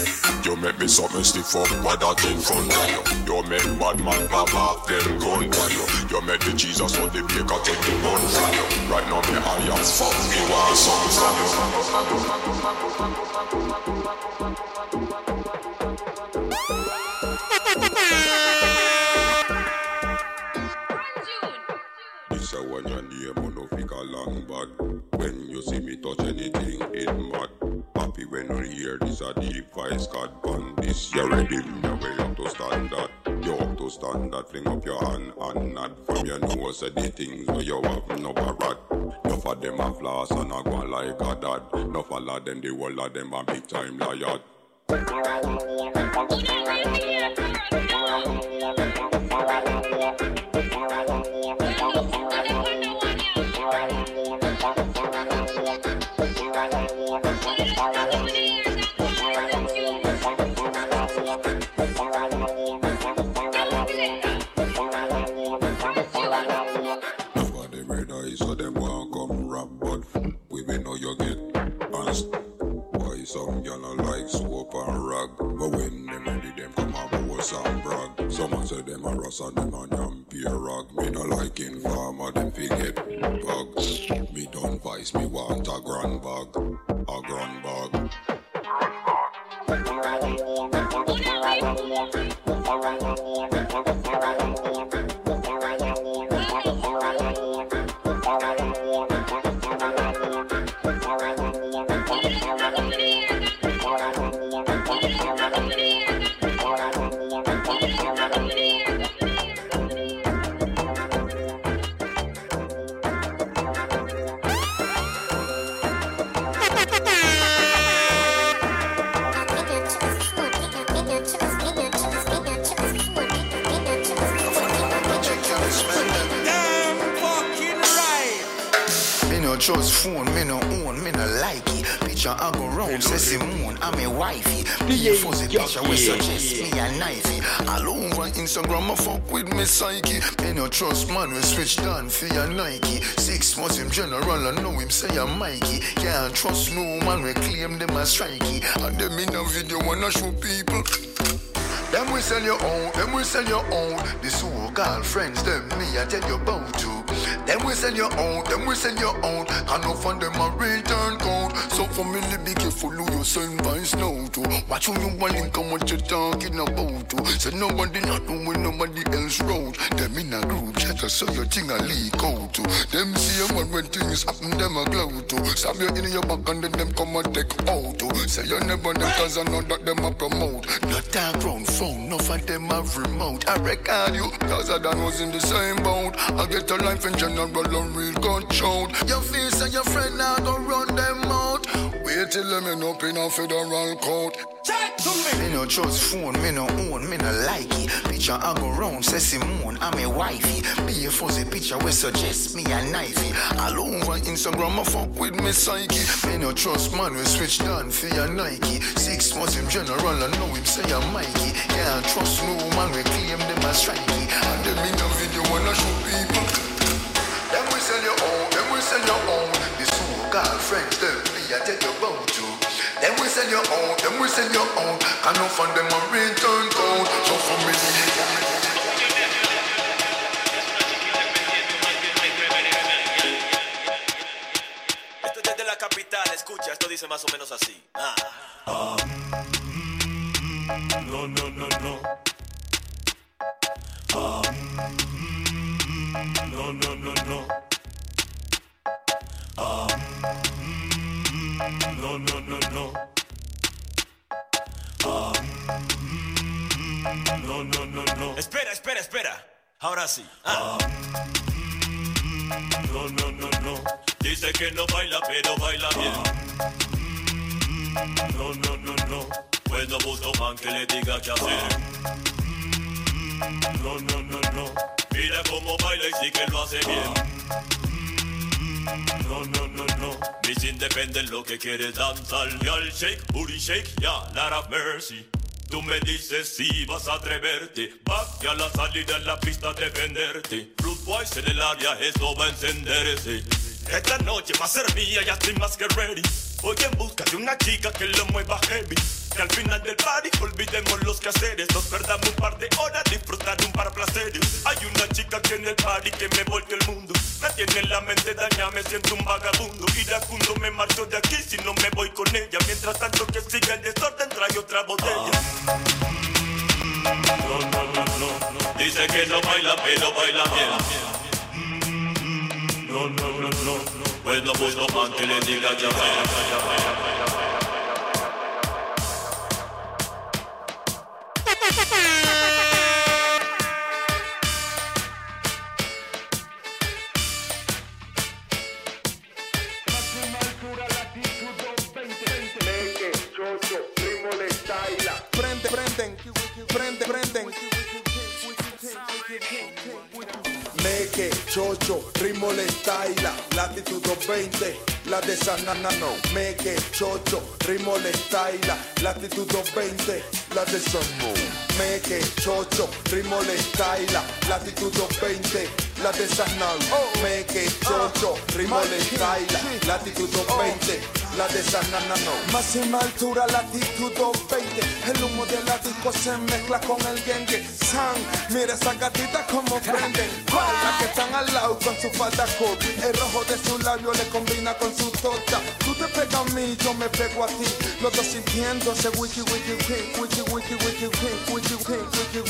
You make me something stiff up, what that in front of you. You make bad man pop off them gun for you. You make the Jesus on the baker take the gun from you. Right now me high as fuck, me want This Happy when you hear this a deep voice God pan this. You ready? You way up to standard. You up to standard. Fling up your hand and nod from your nose. Say the things where you have no barat. Enough of them a floss and a go like a dad. Enough of them, the whole of them a big time liar. Nobody some y'all not like soap and rag, but when them ready, them come up boast and brag. Someone say them a rust and them a yam peer rag. Me no like informer, them forget bug. Me don't vice, me want a grand bag, a grand bag. Me Picture I go round, say Simone, I'm a wifey. Me a fuzzy picture we suggest me a knifey. All over Instagram, I fuck with me psyche. Me no trust man, we switch down for your Nike. Six months him general, I know him say I'm Mikey. Can't trust no man, we claim them as strikey. And them in a video wanna show people. Them we sell your own, them we sell your own. The so-called friends, them me I tell you about to. Them we sell your own, them we sell your own. And no fund them a return code. So family be careful who you send vice now to. Watch who you want and what you talking about to. So nobody not doing nobody else road. Them in a group chat so your thing a leak out to. Them see a when things happen, them a glow to. Stab you in your back and then them come and take out to. Say you never them cause I know that them a promote. Not talk round phone, no for them have remote. I record you, cause I done was in the same boat. I get a life in general and real gun shout. Your face and your friend now go run them out. Wait till I'm in up in a federal court. Me no trust phone, me no own, me no like it. Picture I go round, say Simone, I'm a wifey. Be a fuzzy picture we suggest me a knifey. All over Instagram, I fuck with me psyche. Me no trust man, we switch down for your Nike. Six months in general, I know him say I'm Mikey. Can't trust no man, we claim them as strikey. And them in a video wanna show people. Own, them we sell your own. The so-called friends, them me I tell you about to. Them we sell your own, them we sell your own. Can no fund them a return code. So for me. Esto es desde la capital, escucha, esto dice más o menos así. Ah. No, no, no, no. Ah, mm, no, no, no, no. No, no, no, no. No, no, no, no. Espera, espera, espera. Ahora sí. No, no, no, no. Dice que no baila, pero baila bien. No, no, no, no. Pues no busco man que le diga qué hacer. No, no, no, no. Mira cómo baila y sí que lo hace bien. No, no, no, no. Mis independent lo que quieres danzar. Y'all shake, booty shake, ya, lot of mercy. Tú me dices si vas a atreverte. Back a la salida en la pista defenderte. Fruit Boys en el área, esto va a encenderse. Esta noche va a ser mía, ya estoy más que ready. Voy en busca de una chica que lo mueva heavy. Que al final del party olvidemos los quehaceres. Nos perdamos un par de horas, disfrutar de un par placeres. Hay una chica que en el party que me volteó el mundo. Me tiene la mente dañada, me siento un vagabundo. Iracundo me marcho de aquí si no me voy con ella. Mientras tanto que siga el desorden, trae otra botella. No, no, no, no. Dice que no baila, pero baila bien. No, no, no, no. Pues no When the bus no until the nigga jump. Meque, chocho, ritmo le estaila, latitud 220, la de San no. Meque, chocho, ritmo le estaila, latitud 220, la de San Meque, chocho, ritmo le estaila, latitud 220, la de San Meque, chocho, ritmo le estaila, latitud 220, la de San no. Máxima altura, latitud 220, el humo de la disco se mezcla con el gengue. San, mira esa gatita como prenden. La que están al lado con su falda corta. El rojo de su labio le combina con su torta. Tú te pegas a mí, yo me pego a ti. Los dos sintiendo ese wiki wiki wiki wiki wiki wiki wiki wiki wiki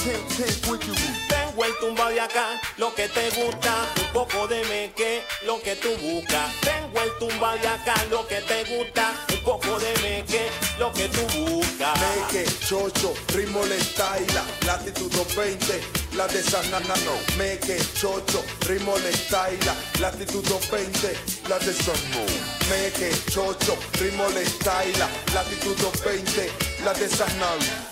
wiki wiki Tengo el tumba de acá, lo que te gusta, un poco de meque, lo que tú buscas. Tengo el tumba de acá, lo que te gusta, un poco de meque, lo que tú buscas. Meque, chocho, ritmo le estaila, latitud 220, la de San no. Meque, chocho, ritmo le estaila, latitud 220, la de San Meque, chocho, ritmo le estaila, latitud 220, la de San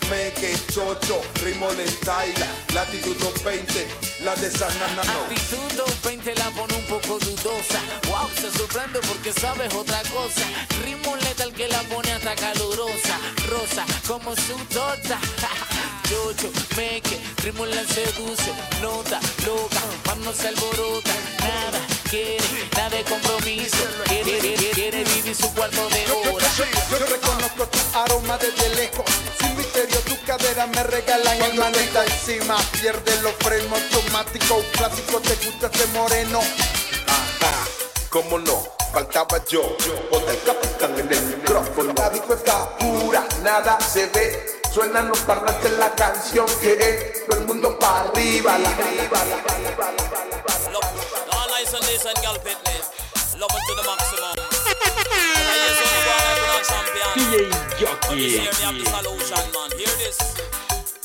Meque, chocho, ritmo le estaila, latitud 220, la de San Actitud 220 la pone un poco dudosa. Wow, se sorprende porque sabes otra cosa. Ritmo letal que la pone hasta calurosa. Rosa como su torta. Chocho, meque, ritmo la seduce. Nota, loca, cuando se alborota. Nada quiere, nada de compromiso. Quiere, quiere, quiere vivir su cuarto de hora. Yo reconozco tu aroma desde lejos. Sin misterio, tu cadera me regala en manita encima. Pierde los frenos automáticos. Clásico, te gusta este moreno. Ajá, cómo no, faltaba yo. Ponte el capitán en el micrófono. La disco está pura, nada se ve. Suenan los parlantes la canción que es todo el mundo para arriba, la arriba, la arriba, All eyes on this and girl fitness. Love it to the maximum. I hear some of our national champion. DJ When you hear me have Jockey. the solution, man. Hear this.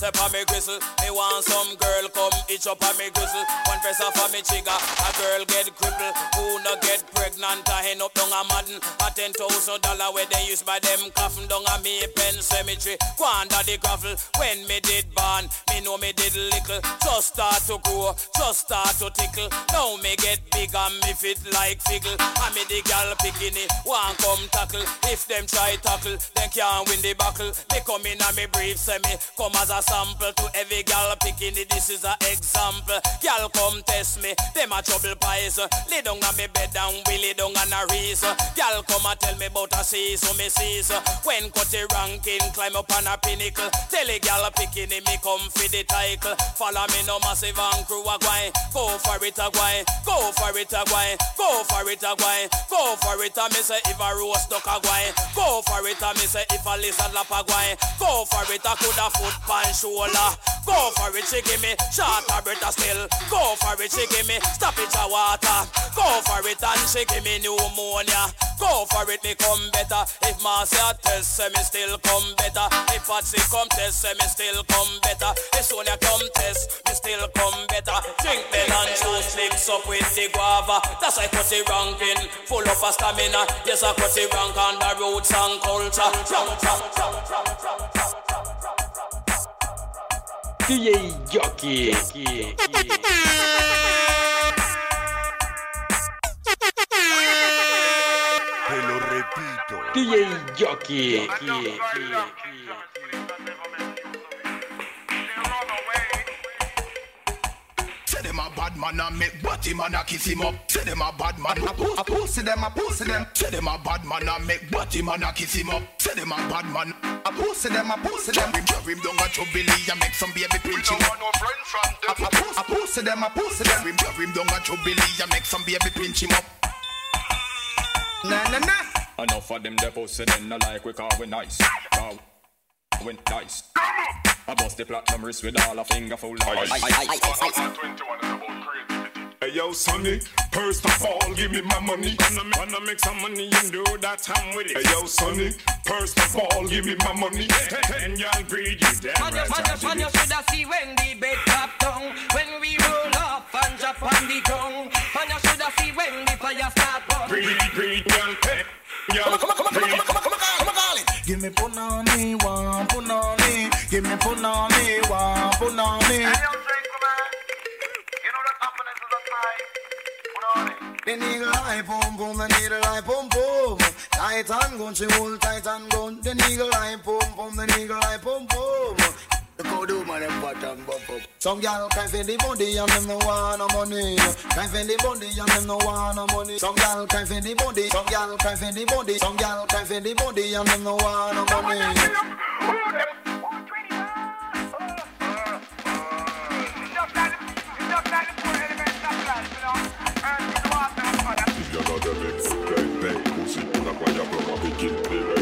Step on me gristle, me want some girl come itch up on me gristle. One press off on me trigger, a girl get crippled. Who no get pregnant, I end up down a madden. A ten thousand dollar where they use by them coffin down a me pen cemetery. Go under the gravel. When me did born, me know me did little. Just start to grow, just start to tickle. Now me get big and me fit like figgle. I me the gal bikini, one come tackle. If them try tackle, they can't win the battle. Me come in and me brief, say me come as a sample to every gal it. This is an example. Gal come test me, them a trouble pies. Lay down on me bed and we lay down on a race. Gal come and tell me about a see so me sees. When cut the ranking, climb up on a pinnacle. Tell a gal it, me come for the title. Follow me no massive and crew a guy. Go for it a guy. Go for it a guy. Go for it a guy. Go for it a me say if a roast duck a guy. Go for it a me say if a lizard lap a guy. Go for it a coulda foot pan shoulder. Go for it, she give me short or better still. Go for it, she give me stop it a water. Go for it and she give me pneumonia. Go for it, me come better. If Marcia test, say me still come better. If Patsy come test, say me still come better. If Sonia come test, me still come better. Drink the and juice mix up with the guava. That's why cut it ranking, full of a stamina. Yes, I cut it rank on the roots and culture. DJ Jockey. Te lo repito. DJ Jockey. Them a bad man and make body man a kiss him up. Say them a bad man, a, pu- a pussy them, a pussy them. Say them a bad man and make body man a kiss him up. Say them a bad man, a pussy them, a pussy them. Him carry him down a trouble and make some baby pinch him up. A, a, pu- a pussy them, a pussy them. Him carry him down a trouble and make some baby pinch him up. Nah nah nah. Enough of them deposit then no like we call we nice. Call we nice. I bust the platinum wrist with all a finger full of ice. Hey yo, Sonny, first of all, give me my money. Wanna, wanna make some money, and do that I'm with it. Hey yo, Sonny, first of all, give me my money. And y'all breed you damn Man, you, right. man, I you, did man, you shoulda see when the bed top down When we roll up and drop on the ground Man, you shoulda see when the fire start burn Breed, breed, y'all, hey, y'all, Come on, come on, come on, come on, come on, come on, come on. Give me punani, one punani. Give me punani, one punani. The nigga like boom boom, the nigga like boom boom. Tight and gun, she hold tight and gun. The nigga like boom boom, the nigga like boom boom. The code do man them fat and bump up. Some gal can feel the body and them no want no money. Can feel the body and them no want no money. Some gal can feel the body, some gal can feel the body, some gal can feel the body and them no want no money. Y'all know the big, big, big pussy. That's why y'all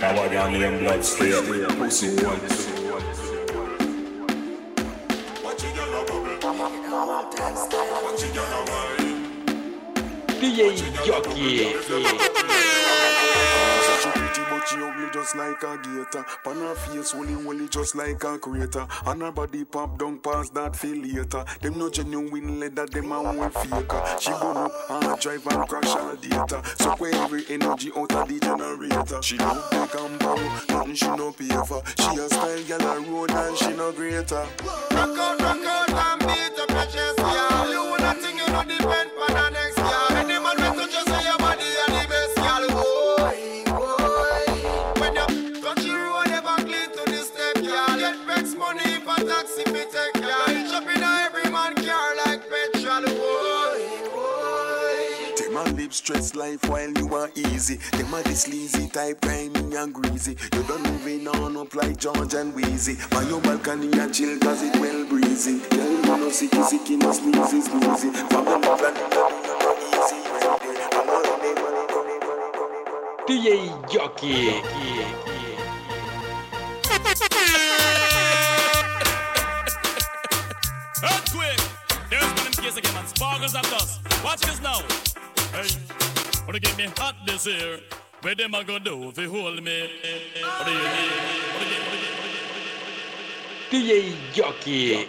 Our gang name blood straight. Pussy one. DJ Jockey. She pretty but she ugly just like a gator. On her face woolly woolly just like a crater. On her body pop down past that feel later Them no genuine leather, them a one faker. She burn up and drive and crash all data. So every energy out of the generator. She look like and borrow, nothing she no pay for. She a style gal a road and she no greater. Rock out, rock out and beat up your chest, yeah. You wanna think you know depend live stress life while you are easy. Them a the sleazy type, grimy and greasy. You don't moving on up like George and Weezy. By your balcony and chill cause it well breezy. Yeah, you know sicky sicky, no sneezy sneezy. Family planning, you know easy. I'm all day, DJ Jockey. Earthquake! There's one in case again, man. Sparkles of dust. Watch this now. Hey, wanna get me hot this year? Where them a go do if you hold me? What do you mean? What do you what do you- DJ Jockey.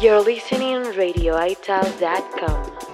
You're listening RadioItal.com.